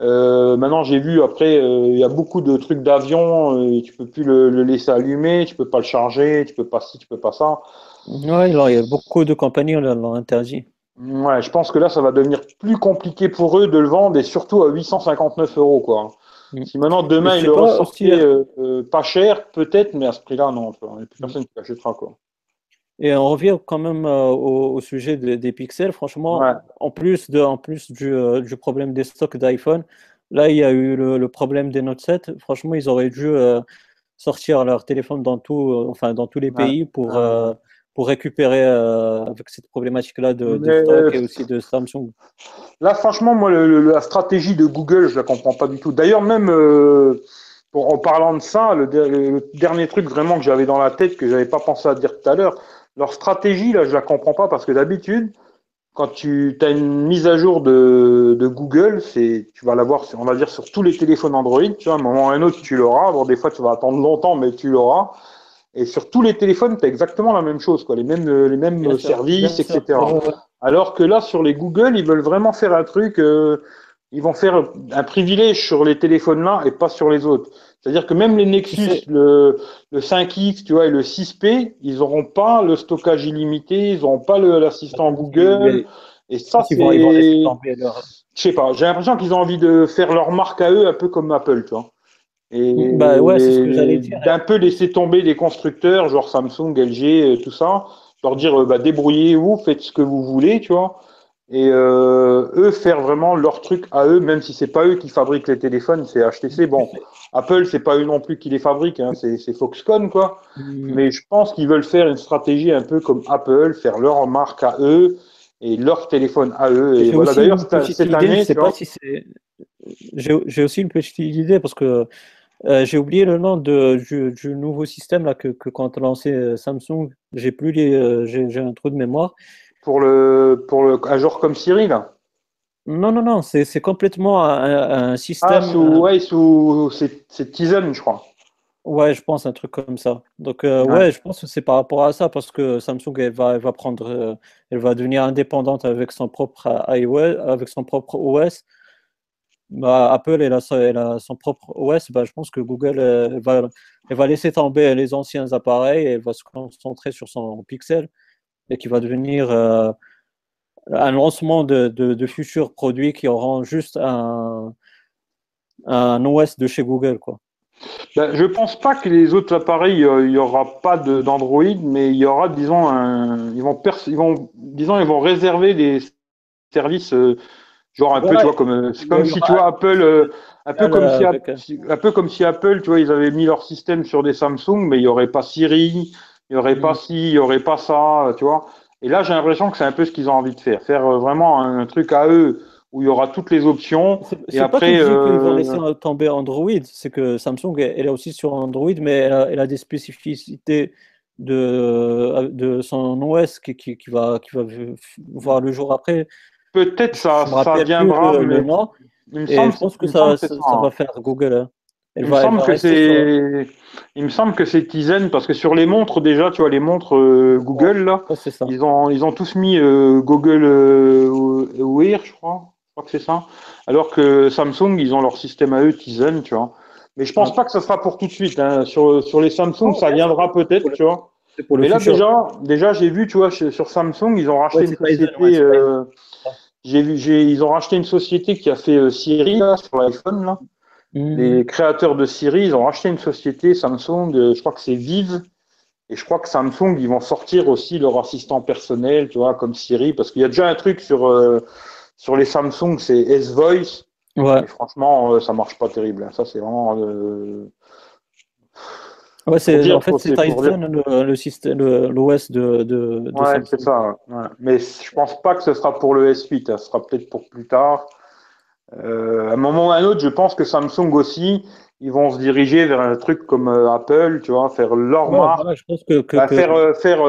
Euh, maintenant, j'ai vu après, il y a beaucoup de trucs d'avion. tu peux plus le, laisser allumer, tu peux pas le charger, tu peux pas ci, tu peux pas ça. Ouais, il y a beaucoup de compagnies qui l'ont interdit. Ouais, je pense que là, ça va devenir plus compliqué pour eux de le vendre et surtout à 859 euros, quoi. Mm. Si maintenant demain il le ressortit euh, euh, pas cher, peut-être, mais à ce prix-là, non. Il n'y a plus personne qui l'achètera. Quoi. Et on revient quand même euh, au, sujet des pixels. Franchement, en plus, de, en plus du, du problème des stocks d'iPhone, là, il y a eu le, problème des Note 7. Franchement, ils auraient dû sortir leur téléphone dans, tout, enfin, dans tous les pays pour pour récupérer euh, avec cette problématique-là de, stock et aussi de Samsung Là, franchement, moi, la stratégie de Google, je la comprends pas du tout. D'ailleurs, même euh, pour, en parlant de ça, le, dernier truc vraiment que j'avais dans la tête, que j'avais pas pensé à dire tout à l'heure, leur stratégie, là, je la comprends pas parce que d'habitude, quand tu as une mise à jour de, de Google, c'est tu vas l'avoir, on va dire, sur tous les téléphones Android. Tu vois, à un moment ou un autre, tu l'auras. Bon, des fois, tu vas attendre longtemps, mais tu l'auras. Et sur tous les téléphones, tu as exactement la même chose, quoi, les mêmes, euh, les mêmes services, etc. Alors que là, sur les Google, ils veulent vraiment faire un truc, euh, ils vont faire un privilège sur les téléphones là et pas sur les autres. C'est-à-dire que même les Nexus, le, le 5X, tu vois, et le 6P, ils n'auront pas le stockage illimité, ils n'auront pas l'assistant Google. Et ça, c'est. Je sais pas. J'ai l'impression qu'ils ont envie de faire leur marque à eux, un peu comme Apple, tu vois. Et bah ouais, c'est ce que j'allais dire. D'un peu laisser tomber les constructeurs, genre Samsung, LG, euh, tout ça, leur dire euh, bah, débrouillez-vous, faites ce que vous voulez, tu vois. et euh, eux faire vraiment leur truc à eux, même si c'est pas eux qui fabriquent les téléphones, c'est HTC. Bon, [laughs] Apple, c'est pas eux non plus qui les fabriquent, hein, c'est Foxconn quoi. Mm. Mais je pense qu'ils veulent faire une stratégie un peu comme Apple, faire leur marque à eux et leur téléphone à eux. Et, voilà, d'ailleurs, cette année, j'ai aussi une petite idée parce que euh, j'ai oublié le nom de, du, nouveau système là que, que quand lancé euh, Samsung, j'ai plus les, j'ai un trou de mémoire. Pour le, pour le, un genre comme Siri, là? Non, non, non, c'est complètement un, système. Ah, sous, ouais, sous, c'est Tizen, je crois. Ouais, je pense un truc comme ça. Donc, euh, ouais. je pense que c'est par rapport à ça, parce que Samsung, elle va, elle va prendre, euh, elle va devenir indépendante avec son propre iOS, avec son propre OS. Bah, Apple, a, son propre OS. Bah, je pense que Google, euh, va, laisser tomber les anciens appareils et va se concentrer sur son Pixel et qui va devenir euh, un lancement de, futurs produits qui auront juste un, un OS de chez Google. Quoi. Ben, je pense pas que les autres appareils, euh, il n'y aura pas d'Android, mais il y aura, disons, ils, vont ils, vont, disons, ils vont réserver des services, euh, genre un peu, tu vois, comme, comme si tu vois Apple, un peu comme si, un peu comme si Apple, tu vois, ils avaient mis leur système sur des Samsung, mais il n'y aurait pas Siri, il n'y aurait pas mm. ci, il n'y aurait pas ça, tu vois. Et là, j'ai l'impression que c'est un peu ce qu'ils ont envie de faire, faire euh, vraiment un, truc à eux où il y aura toutes les options. Et après, pas euh... qu'ils vont laisser tomber Android, c'est que Samsung, elle est aussi sur Android, mais elle a, des spécificités de, de son OS qui, qui, va, qui va voir le jour après. Peut-être ça, ça viendra, mais... je pense que ça, ça, va faire Google. Hein. Il me, semble que c'est, il me semble que c'est Tizen parce que sur les montres déjà, tu vois les montres euh, Google là, ils ont ils ont tous mis euh, Google euh, Wear, je crois, je crois que c'est ça. Alors que Samsung, ils ont leur système à eux Tizen, tu vois. Mais je pense pas que ça sera pour tout de suite. Hein. Sur sur les Samsung, ça viendra peut-être, tu vois. Mais là déjà, déjà j'ai vu, tu vois, sur Samsung, ils ont racheté une société. J'ai vu, j'ai, ils ont racheté une société qui a fait Siri là, sur l'iPhone là. Mm. Les créateurs de Siri, ils ont racheté une société Samsung, euh, je crois que c'est Vive. Et je crois que Samsung, ils vont sortir aussi leur assistant personnel, tu vois, comme Siri, parce qu'il y a déjà un truc sur, euh, sur les Samsung, c'est S-Voice. Ouais. Et franchement, euh, ça marche pas terrible. Hein. Ça, c'est vraiment. Ouais, c'est, en fait, c'est Tizen, le, système, l'OS de, de, de Ouais, c'est ça. Mais je pense pas que ce sera pour le S8. Hein. Ce sera peut-être pour plus tard. Euh, à un moment ou à un autre, je pense que Samsung aussi, ils vont se diriger vers un truc comme euh, Apple, tu vois, faire leur marque, bah, faire euh, faire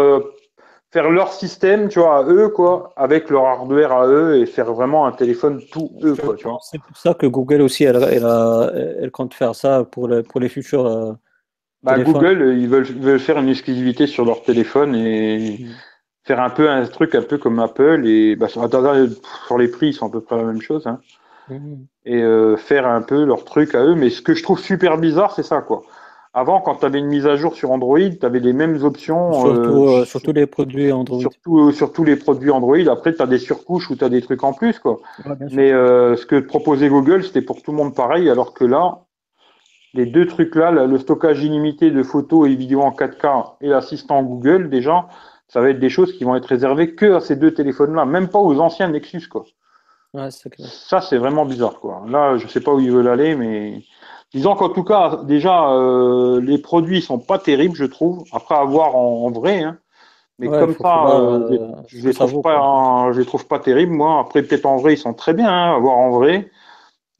faire leur système, tu vois, à eux quoi, avec leur hardware à eux et faire vraiment un téléphone tout eux quoi, tu vois. C'est pour ça que Google aussi, elle, elle, compte faire ça pour, pour les futurs. Bah, Google, ils veulent, ils veulent faire une exclusivité sur leur téléphone et mm. faire un peu un truc un peu comme Apple et bah, sur, sur les prix, ils sont à peu près la même chose. Hein et euh, faire un peu leur truc à eux. Mais ce que je trouve super bizarre, c'est ça, quoi. Avant, quand tu avais une mise à jour sur Android, tu avais les mêmes options. Surtout, euh, sur tous les produits Android. Surtout, euh, sur tous les produits Android. Après, tu as des surcouches ou tu as des trucs en plus. Quoi. Mais ce que proposait Google, c'était pour tout le monde pareil. Alors que là, les deux trucs-là, le stockage illimité de photos et vidéos en 4K et l'assistant Google, déjà, ça va être des choses qui vont être réservées que à ces deux téléphones-là, même pas aux anciens Nexus. Quoi. Ça, c'est vraiment bizarre. Quoi. Là, je sais pas où ils veulent aller, mais disons qu'en tout cas, déjà, euh, les produits sont pas terribles, je trouve, après avoir en, vrai. Hein. Mais comme ça, euh, je, les trouve pas, je les trouve pas terribles, moi. Après, peut-être en vrai, ils sont très bien hein, à voir en vrai.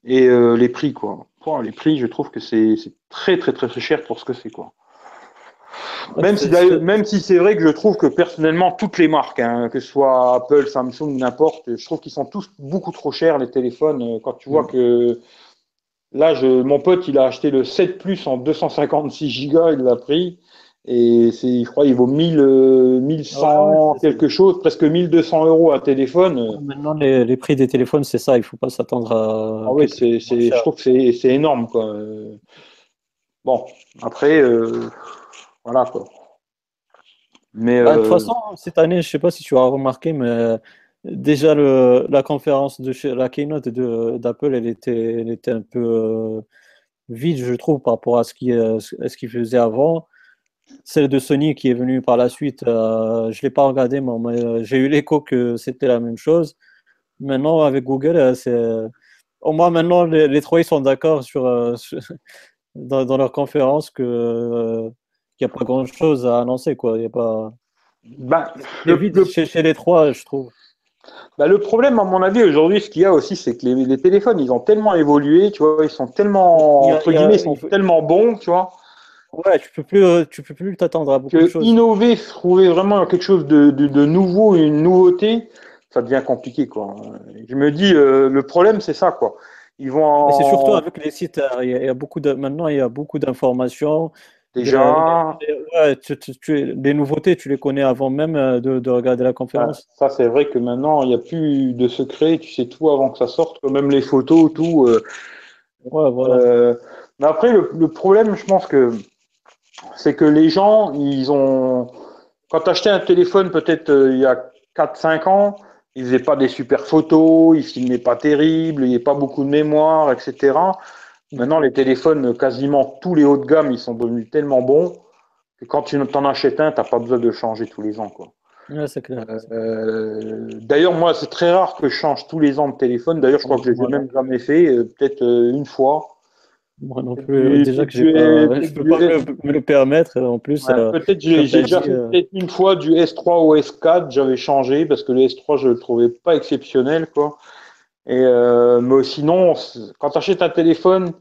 Et euh, les prix, quoi. Les prix, je trouve que c'est très, très, très, très cher pour ce que c'est, quoi. Même si, même si c'est vrai que je trouve que personnellement, toutes les marques, hein, que ce soit Apple, Samsung, n'importe, je trouve qu'ils sont tous beaucoup trop chers, les téléphones. Euh, quand tu vois mm. que là, je, mon pote, il a acheté le 7 Plus en 256 Go, il l'a pris. Et c'est, je crois, il vaut 1000, 1100 euh, quelque chose, presque 1200 euros un téléphone. Maintenant, les, prix des téléphones, c'est ça, il faut pas s'attendre à. Ah oui, c'est, je trouve que c'est, c'est énorme, quoi. Bon, après, euh, voilà quoi. Mais bah, de toute euh, façon, cette année, je sais pas si tu as remarqué, mais déjà le, la conférence de chez, la keynote d'Apple, elle était, elle était un peu euh, vide, je trouve, par rapport à ce qu'il ce faisait avant. Celle de Sony qui est venue par la suite, euh, je ne l'ai pas regardée, mais j'ai eu l'écho que c'était la même chose. Maintenant, avec Google, c'est. Au moins, maintenant, les, trois, ils sont d'accord sur, [laughs] dans, leur conférence que qu'il n'y a pas grand-chose à annoncer, quoi. Il y a pas. Bah, le, chez, les trois, je trouve. Bah, le problème, à mon avis, aujourd'hui, ce qu'il y a aussi, c'est que les, téléphones, ils ont tellement évolué, tu vois, ils sont tellement, entre guillemets, ils sont tellement bons, tu vois. Ouais, tu peux plus, euh, tu peux plus t'attendre à beaucoup de choses. Innover, trouver vraiment quelque chose de, de, nouveau, une nouveauté, ça devient compliqué, quoi. Je me dis, euh, le problème, c'est ça, quoi. Ils vont. C'est surtout avec les sites. Euh, il y a, beaucoup de, maintenant, il y a beaucoup d'informations. Déjà. Les, nouveautés, tu les connais avant même de, regarder la conférence. ça, c'est vrai que maintenant, il n'y a plus de secret. Tu sais tout avant que ça sorte, même les photos, tout. Euh, voilà. Euh, mais après, le, problème, je pense que c'est que les gens, ils ont. Quand tu achetais un téléphone, peut-être il y a 4-5 ans, ils faisaient pas des super photos, ils filmaient pas terrible, il n'y avait pas beaucoup de mémoire, etc. Maintenant, les téléphones, quasiment tous les hauts de gamme, ils sont devenus tellement bons que quand tu t'en achètes un, tu n'as pas besoin de changer tous les ans. Quoi. clair. Euh, d'ailleurs, moi, c'est très rare que je change tous les ans de téléphone. D'ailleurs, je crois que je ne l'ai même jamais fait, euh, peut-être euh, une fois. Moi non plus, déjà que je ne peux pas me, le permettre. En plus, peut-être j'ai déjà fait peut-être une fois du S3 au S4, j'avais changé parce que le S3, je ne le trouvais pas exceptionnel. quoi. Et euh, mais sinon, quand tu achètes un téléphone,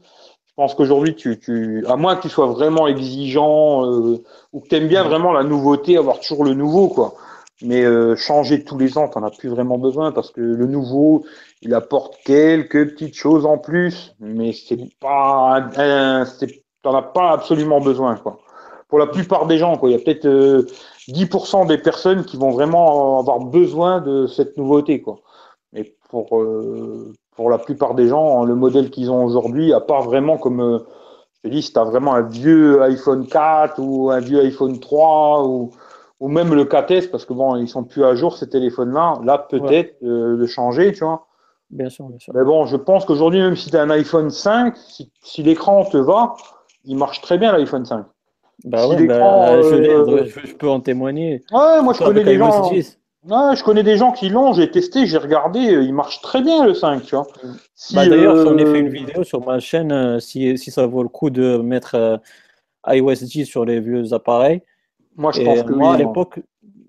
je pense qu'aujourd'hui, tu, tu, à moins que tu sois vraiment exigeant euh, ou que tu aimes bien vraiment la nouveauté, avoir toujours le nouveau, quoi. Mais euh, changer tous les ans, tu n'en as plus vraiment besoin parce que le nouveau, il apporte quelques petites choses en plus, mais c'est pas, t'en as pas absolument besoin, quoi. Pour la plupart des gens, quoi. Il y a peut-être 10% euh, des personnes qui vont vraiment avoir besoin de cette nouveauté, quoi pour, euh, pour la plupart des gens, le modèle qu'ils ont aujourd'hui, à part vraiment comme, euh, je te dis, si as vraiment un vieux iPhone 4 ou un vieux iPhone 3 ou, ou même le 4S, parce que bon, ils sont plus à jour ces téléphones-là, là, peut-être euh, de changer, tu vois. Bien sûr, bien sûr. Mais bon, je pense qu'aujourd'hui, même si tu as un iPhone 5, si, si l'écran te va, il marche très bien l'iPhone 5. Bah ouais, bah, je, je, peux en témoigner. Ouais, moi je connais des gens. Non, je connais des gens qui l'ont, j'ai testé, j'ai regardé, euh, il marche très bien le 5, tu vois. Bah, D'ailleurs, j'en ai fait une vidéo sur ma chaîne, euh, si, si, ça vaut le coup de mettre euh, iOS 10 sur les vieux appareils. Moi, je pense que moi, à l'époque,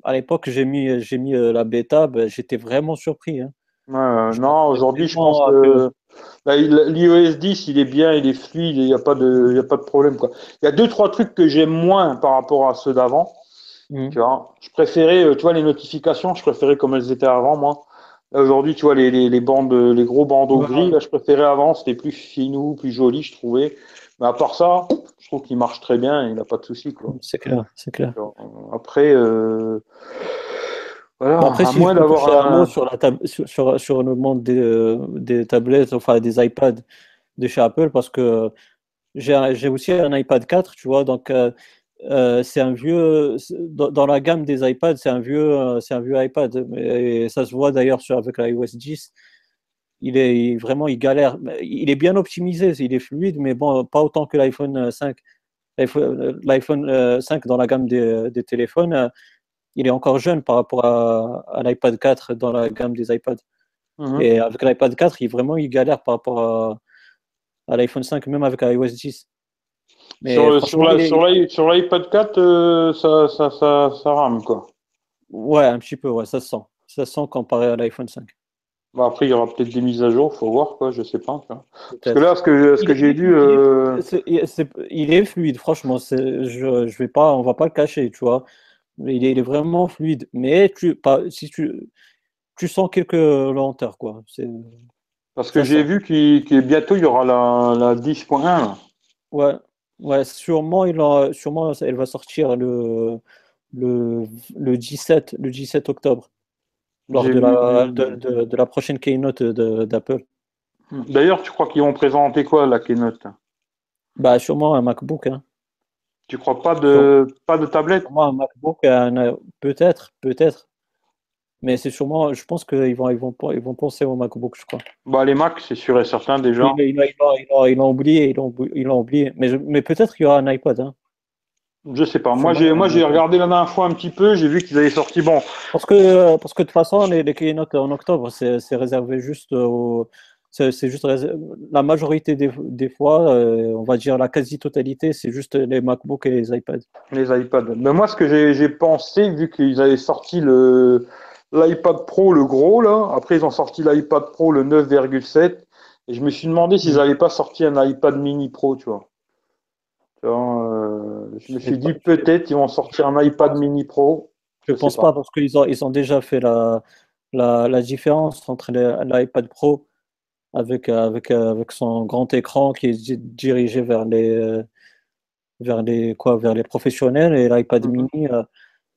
à l'époque, j'ai mis, j'ai mis la bêta, ben, j'étais vraiment surpris. Hein. non, aujourd'hui, je pense que bah, l'iOS 10, il est bien, il est fluide, il n'y a, pas de, a pas de problème. Quoi. Il y a deux, trois trucs que j'aime moins par rapport à ceux d'avant. Mm. Tu vois, je préférais, euh, tu vois, les notifications, je préférais comme elles étaient avant, moi. Aujourd'hui, tu vois, les, les, les, bandes, les gros bandeaux gris, là, je préférais avant, c'était plus finou, plus joli, je trouvais. Mais à part ça, trouve qu'il marche très bien, il n'a pas de souci, quoi. C'est clair, c'est clair. Après, euh, voilà, après, à si moins d'avoir un mot sur, la sur, sur, le monde des, euh, des tablettes, enfin des iPads de chez Apple, parce que j'ai aussi un iPad 4, tu vois, donc euh, c'est un vieux dans, la gamme des iPads, c'est un vieux, euh, c'est un vieux iPad. Et ça se voit d'ailleurs sur avec l'iOS 10. Il est vraiment, il galère. Il est bien optimisé, il est fluide, mais bon, pas autant que l'iPhone 5. L'iPhone 5 dans la gamme des, téléphones, il est encore jeune par rapport à, l'iPad 4 dans la gamme des iPads. Mhm. Et avec l'iPad 4, il vraiment, il galère par rapport à, à l'iPhone 5, même avec iOS 10 sur, l'iPad 4, euh, ça, ça, ça, ça, rame, quoi. Ouais, un petit peu, ouais, ça se sent. Ça se sent comparé à l'iPhone 5. Bah après, il y aura peut-être des mises à jour, faut voir, quoi, je sais pas. Parce que là, ce que, ce que j'ai lu. Euh... il est fluide, franchement. Je, je vais pas, on va pas le cacher, tu vois. Il est, il est vraiment fluide. Mais tu, pas, si tu, tu sens quelques lenteurs, quoi. Parce que j'ai vu qu'il bientôt il y aura la, la 10.1. Ouais, Ouais, sûrement, il sûrement, elle va sortir le, le, le 17, le 17 octobre, lors de la, de, de, la prochaine keynote d'Apple. D'ailleurs, tu crois qu'ils vont présenter quoi, la keynote? Bah, sûrement un MacBook. Hein. Tu crois pas de, pas de tablette? Moi, un MacBook, peut-être, peut-être. Mais c'est sûrement, je pense qu'ils vont, ils vont, ils vont penser au MacBook, je crois. Bah, les Mac, c'est sûr et certain déjà. Ils l'ont oublié, ils l'ont oublié. Mais, mais peut-être qu'il y aura un iPad. Hein. Je sais pas. Moi, j'ai, moi, j'ai regardé la dernière fois un petit peu. J'ai vu qu'ils avaient sorti. Bon. Parce que, parce que de toute façon, les, les keynote en octobre, c'est, réservé juste aux. C'est, juste la majorité des, des fois, euh, on va dire la quasi-totalité, c'est juste les MacBooks et les iPads. Les iPads. Mais moi, ce que j'ai, j'ai pensé, vu qu'ils avaient sorti le, l'iPad Pro, le gros, là, après, ils ont sorti l'iPad Pro, le 9,7, et je me suis demandé s'ils n'avaient pas sorti un iPad mini Pro, tu vois. Euh, je me suis dit peut-être ils vont sortir un iPad mini Pro. Je, ne pense pas. parce qu'ils ont, ils ont déjà fait la, la, différence entre l'iPad Pro avec, avec, avec son grand écran qui est dirigé vers les, vers les, quoi, vers les professionnels et l'iPad mhm. mini. Euh,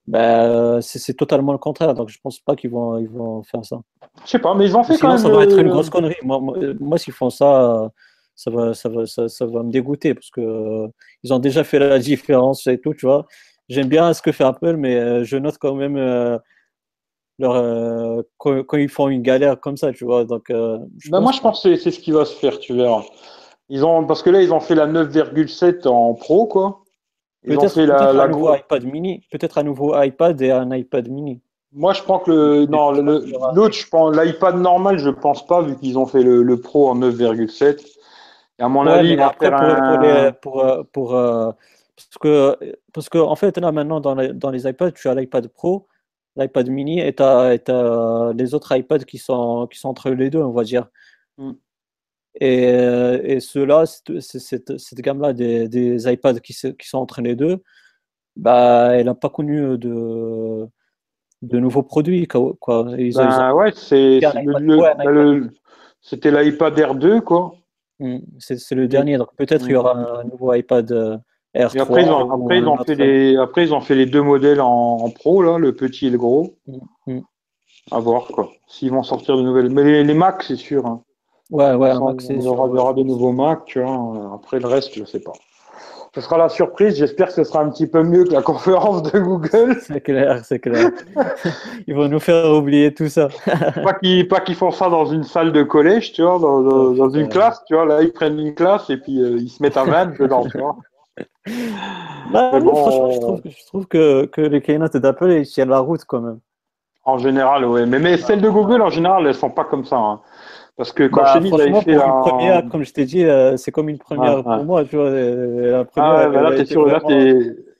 ben, c'est totalement le contraire, donc je pense pas qu'ils vont, ils vont faire ça. Je sais pas, mais ils ont fait quand même. ça va être une grosse connerie. Moi, moi s'ils font ça, ça va, ça va, ça, va me dégoûter parce que euh, ils ont déjà fait la différence et tout, tu vois. J'aime bien ce que fait Apple, mais euh, je note quand même euh, leur, quand, ils font une galère comme ça, tu vois. Donc, bah, moi, je pense que c'est ce qui va se faire, tu verras. Ils ont, parce que là, ils ont fait la 9,7 en pro, quoi. Peut-être la, un nouveau iPad mini, peut-être un nouveau iPad et un iPad mini. Moi, je pense que le, non, l'autre, je pense l'iPad normal, je pense pas, vu qu'ils ont fait le, le Pro en 9,7 à mon avis, pour, pour, euh, parce que parce que en fait là maintenant dans les, dans les iPads, tu as l'iPad Pro, l'iPad Mini et tu as, les autres iPads qui sont qui sont entre les deux, on va dire. Mm. Et, et ceux-là, cette, cette gamme-là des, des, iPads qui, qui, sont entre les deux, bah, elle n'a pas connu de, de nouveaux produits. Quoi. Ben ouais, c'était l'iPad R2, quoi. Mm. C'est le dernier, donc peut-être il y aura un nouveau iPad euh, R3. après, ils ont, après, ils ont fait les, après, ils ont fait les deux modèles en, pro, là, le petit et le gros. Mm, mm. À voir, quoi. S'ils vont sortir de nouvelles. Mais les, les Mac, c'est sûr. Hein. Ouais, ouais, il y aura, des nouveaux Mac, tu vois. Après, le reste, je sais pas ce sera la surprise. J'espère que ce sera un petit peu mieux que la conférence de Google. C'est clair, c'est clair. [laughs] Ils vont nous faire oublier tout ça. pas qu'ils font ça dans une salle de collège, tu vois, dans, une classe, tu vois. Là, ils prennent une classe et puis euh, ils se mettent à 20 dedans, tu vois. [laughs] Bah, franchement, je trouve, je trouve que, que, les keynotes d'Apple, ils tiennent la route quand même. En général, oui. Mais, mais celles de Google, en général, elles sont pas comme ça. Hein. Parce que quand bah, t'ai dit, fait la... première, comme je t'ai dit, euh, c'est comme une première pour moi. Tu vois, la première, ah, bah là, sur, là,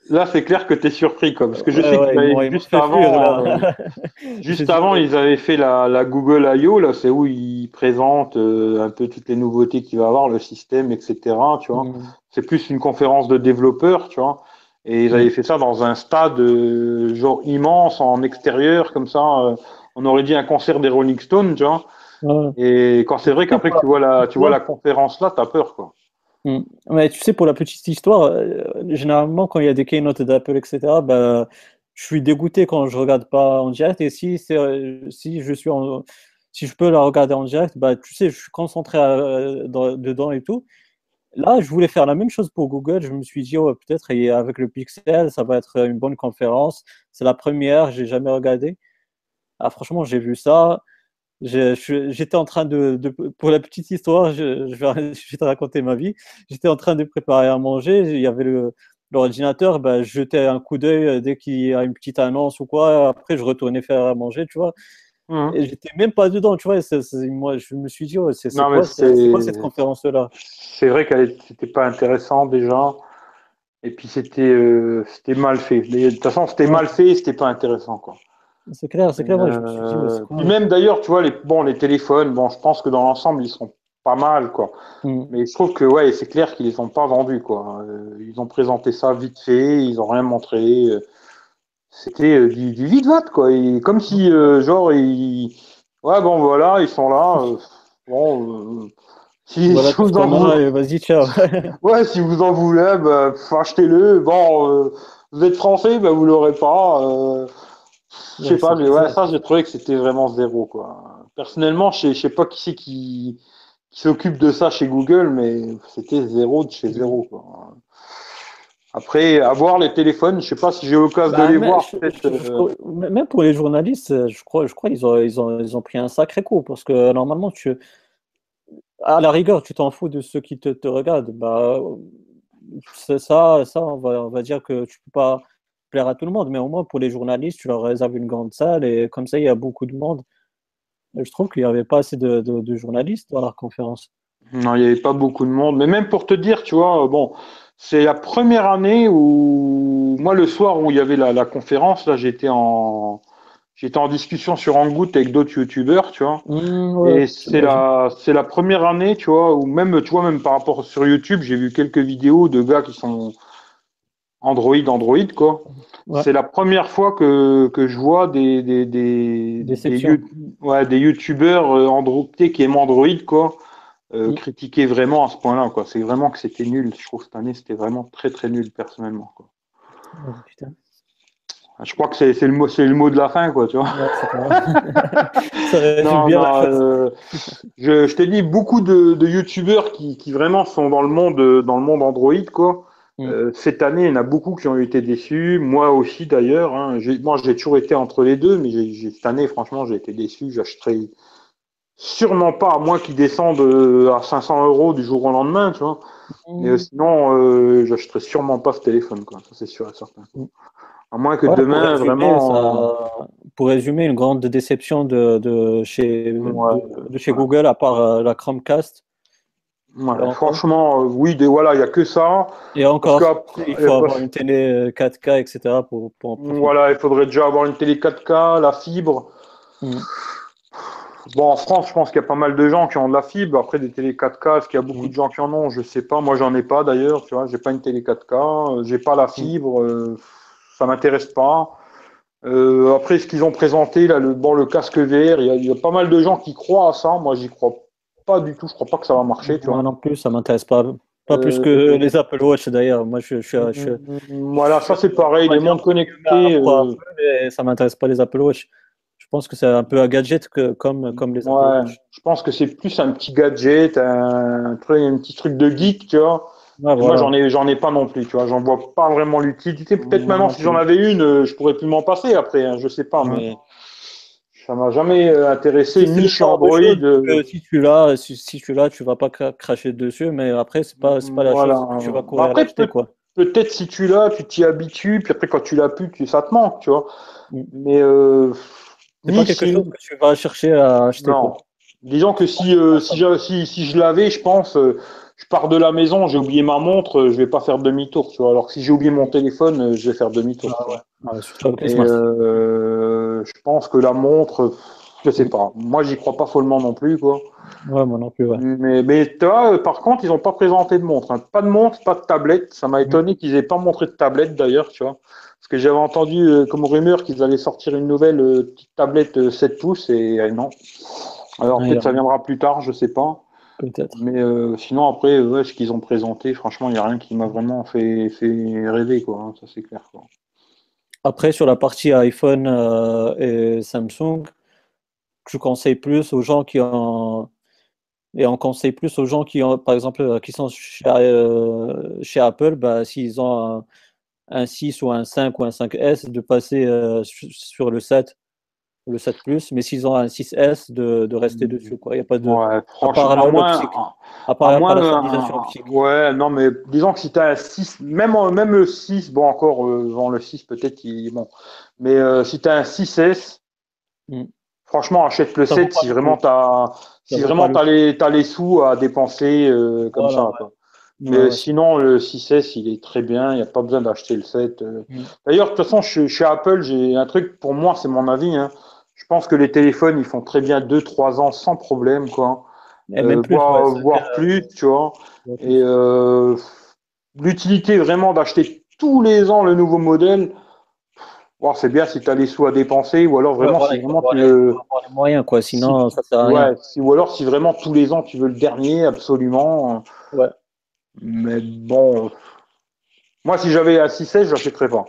là c'est clair que tu es surpris. Quoi, parce que je sais que juste avant, euh, [laughs] juste avant ils avaient fait la, la Google I.O. Là, c'est où ils présentent euh, un peu toutes les nouveautés qu'il va avoir, le système, etc. Tu vois, mm. c'est plus une conférence de développeurs, tu vois. Et ils avaient fait ça dans un stade genre immense en extérieur, comme ça. on aurait dit un concert des Rolling Stones, tu vois. Et quand c'est vrai qu'après tu vois la, tu vois la conférence là, tu as peur. Quoi. Mm. Mais tu sais, pour la petite histoire, euh, généralement, quand il y a des keynotes d'Apple, etc., bah, je suis dégoûté quand je regarde pas en direct. Et si, euh, si, je suis si je peux la regarder en direct, bah, tu sais, je suis concentré euh, dedans et tout. Là, je voulais faire la même chose pour Google. Je me suis dit, peut-être avec le Pixel, ça va être une bonne conférence. C'est la première, j'ai jamais regardé. Ah, franchement, j'ai vu ça. J'étais en train de, pour la petite histoire, je, je, vais, [laughs] je, vais, te raconter ma vie. J'étais en train de préparer à manger. Il y avait l'ordinateur, ben, je jetais un coup d'œil euh, dès qu'il y a une petite annonce ou quoi. Après, je retournais faire à manger, tu vois. Mmh. Et j'étais même pas dedans, tu vois. moi, je me suis dit, c'est quoi, cette conférence-là? C'est vrai qu'elle n'était pas intéressante déjà. Et puis, c'était euh, mal fait. De toute façon, c'était mal fait et c'était pas intéressant, quoi. C'est clair, c'est clair. Euh, même d'ailleurs, tu vois, les, bon, les téléphones, bon, je pense que dans l'ensemble, ils sont pas mal, quoi. Mm. Mais je trouve que, ouais, c'est clair qu'ils les ont pas vendus, quoi. Euh, ils ont présenté ça vite fait, ils ont rien montré. Euh, c'était du, du vide vote quoi. Et comme si, genre, ils... ouais, bon, voilà, ils sont là. bon. Si, vous en voulez, vas-y, ciao. [laughs] ouais, si vous en voulez, bah, achetez-le. Bon, vous êtes français, bah, vous l'aurez pas. Je sais pas, mais ouais, ça, j'ai trouvé que c'était vraiment zéro, quoi. Personnellement, je sais, sais pas qui c'est qui, qui s'occupe de ça chez Google, mais c'était zéro de chez zéro, quoi. Après, avoir les téléphones, je sais pas si j'ai l'occasion bah, de les voir. Euh, même pour les journalistes, je crois, je crois qu'ils ont, ils ont, ils ont pris un sacré coup parce que normalement, tu, à la rigueur, tu t'en fous de ceux qui te, te regardent. Bah, ça, ça on, va, on va dire que tu peux pas plaire à tout le monde, mais au moins pour les journalistes, tu leur réserves une grande salle et comme ça, il y a beaucoup de monde. Je trouve qu'il n'y avait pas assez de, de, journalistes dans la conférence. Non, il n'y avait pas beaucoup de monde. Mais même pour te dire, tu vois, bon, c'est la première année où, moi, le soir où il y avait la, la conférence, là, j'étais en, j'étais en discussion sur Angout avec d'autres youtubeurs, tu vois. Mmh, et c'est la, c'est la première année, tu vois, où même, tu vois, même par rapport sur YouTube, j'ai vu quelques vidéos de gars qui sont Android, Android, quoi. C'est la première fois que, que je vois des, des, des, des, ouais, des youtubeurs euh, Android, qui aiment Android, quoi, euh, mmh. critiquer vraiment à ce point-là, quoi. C'est vraiment que c'était nul. Je trouve cette année, c'était vraiment très, très nul, personnellement, quoi. Oh, putain. Je crois que c'est le mot, c'est le mot de la fin, quoi, tu vois. [laughs] non, non, euh, je, je t'ai dit beaucoup de, de youtubeurs qui, qui vraiment sont dans le monde, dans le monde Android, quoi. Mm. Euh, cette année, il y en a beaucoup qui ont été déçus. Moi aussi, d'ailleurs. Hein. Moi, j'ai toujours été entre les deux, mais cette année, franchement, j'ai été déçu. J'achèterai sûrement pas, à moins qu'ils descendent euh, à 500 euros du jour au lendemain, tu vois. Mm. Mais sinon, euh, j'achèterai sûrement pas ce téléphone, quoi. Ça, c'est sûr et certain. Mm. À moins que demain, vraiment. pour résumer, une grande déception de, de chez, de, chez Google, à part euh, la Chromecast. Franchement, euh, oui, voilà, il n'y a que ça. Et encore, il faut avoir une télé 4K, euh, etc. Pour, pour voilà, il faudrait déjà avoir une télé 4K, la fibre. Mm. Bon, en France, je pense qu'il y a pas mal de gens qui ont de la fibre. Après, des télé 4K, est-ce qu'il y a beaucoup mm. de gens qui en ont? Je sais pas. Moi, j'en ai pas d'ailleurs. Tu vois, j'ai pas une télé 4K. J'ai pas la mm. fibre ça m'intéresse pas. Euh, après, ce qu'ils ont présenté, là, le, bon, le casque VR, il y, a, pas mal de gens qui croient à ça. Moi, j'y crois pas du tout. Je crois pas que ça va marcher. Tu Moi non plus, ça m'intéresse pas. Pas plus que euh, les Apple Watch d'ailleurs. Moi, je, je, Voilà, ça c'est pareil. Les montres connectées. Euh... ça m'intéresse pas les Apple Watch. Je pense que c'est un peu un gadget que, comme, comme les Apple Watch. Je pense que c'est plus un petit gadget, un, truc, un petit truc de geek, tu vois. Moi, j'en ai, j'en ai pas non plus, tu vois. J'en vois pas vraiment l'utilité. Peut-être maintenant, si j'en avais une, euh, je pourrais plus m'en passer après. Hein, je sais pas, mais ça m'a jamais euh, intéressé. ni chez Android. Euh, si tu l'as, si, tu l'as, tu vas pas cracher dessus, mais après, c'est pas, pas la chose que tu vas courir après, peut, quoi. Peut-être si tu l'as, tu t'y habitues, puis après, quand tu l'as plus, tu, ça te manque, tu vois. Mm. Mais euh, c'est pas quelque chose que tu vas chercher à acheter. Non. Disons que si, si, si, si, je l'avais, je pense je pars de la maison, j'ai oublié ma montre, euh, je vais pas faire demi-tour, tu vois. Alors que si j'ai oublié mon téléphone, euh, je vais faire demi-tour. Ah euh, je pense que la montre, je sais pas. Moi, j'y crois pas follement non plus, quoi. Ouais, moi non plus, ouais. Mais, mais toi, par contre, ils ont pas présenté de montre. Hein. Pas de montre, pas de tablette. Ça m'a mm. étonné qu'ils aient pas montré de tablette d'ailleurs, tu vois. Parce que j'avais entendu comme rumeur qu'ils allaient sortir une nouvelle petite tablette 7 pouces et non. Alors peut-être ça viendra plus tard, je sais pas. Mais euh, sinon, après, ce qu'ils ont présenté, franchement, il n'y a rien qui m'a vraiment fait, fait rêver, quoi. Hein, ça, c'est clair. Quoi. Après, sur la partie iPhone euh, et Samsung, je conseille plus aux gens qui ont. Et on conseille plus aux gens qui ont, par exemple, euh, qui sont chez, chez Apple, bah, s'ils ont un, 6 ou un 5 ou un 5S, de passer sur le 7 le 7 Plus, mais s'ils ont un 6S, de, de rester mm. dessus. Quoi. Il n'y a pas de. Ouais, franchement, à moins, à part, moins, la stabilisation optique. Ouais, non, mais disons que si tu as un 6, même, même le 6, bon, encore, euh, le 6, peut-être, bon. Mais euh, si tu as un 6S, mm. franchement, achète le 7 si vraiment tu as, si vraiment as les, as les sous à dépenser euh, comme ça. Quoi. Mais sinon, le 6S, il est très bien. Il n'y a pas besoin d'acheter le 7. Euh. Mm. D'ailleurs, de toute façon, chez, chez Apple, j'ai un truc, pour moi, c'est mon avis. Hein. Je pense que les téléphones, ils font très bien 2-3 ans sans problème, quoi. Et même euh, plus, voire, plus, tu vois. Et euh, l'utilité vraiment d'acheter tous les ans le nouveau modèle, c'est bien si tu as les sous à dépenser, ou alors vraiment si vraiment tu les moyens, quoi. Sinon, ça sert à rien. ou alors si vraiment tous les ans tu veux le dernier, absolument. Ouais. Mais bon, moi si j'avais un 6S, je l'achèterais pas.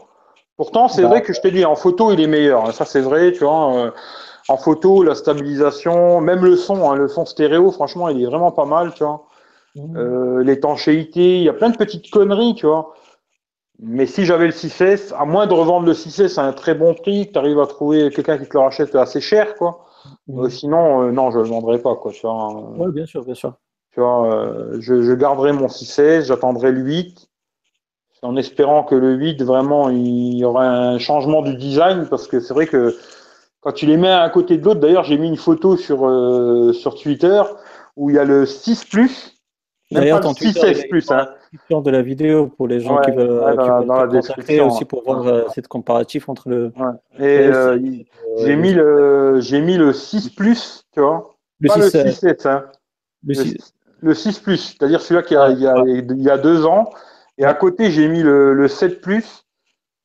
Pourtant, c'est bah. vrai que je t'ai dit, en photo, il est meilleur. Hein. Ça, c'est vrai, tu vois. Euh, en photo, la stabilisation, même le son, hein, le son stéréo, franchement, il est vraiment pas mal, tu vois. Mmh. Euh, l'étanchéité, il y a plein de petites conneries, tu vois. Mais si j'avais le 6S, à moins de revendre le 6S à un très bon prix, que tu arrives à trouver quelqu'un qui te le rachète assez cher, quoi. Mmh. Euh, sinon, non, je le vendrais pas, quoi. Oui, bien sûr, bien sûr. Tu vois, je, je garderai mon 6S, j'attendrai le 8 en espérant que le 8, vraiment, il y aura un changement du design, parce que c'est vrai que quand tu les mets à côté de l'autre, d'ailleurs, j'ai mis une photo sur, euh, sur Twitter où il y a le 6 Plus. D'ailleurs, ton 6S Plus. Hein. de la vidéo pour les gens qui veulent, dans, qui aussi pour voir euh, cette comparatif entre le. Et euh, j'ai mis le j'ai mis le 6 Plus, tu vois. Le Pas 6, le 6 hein. Le 6, le 6 Plus, c'est-à-dire celui-là qui a, il, y a, il y a deux ans. Et à côté, j'ai mis le, le 7 Plus.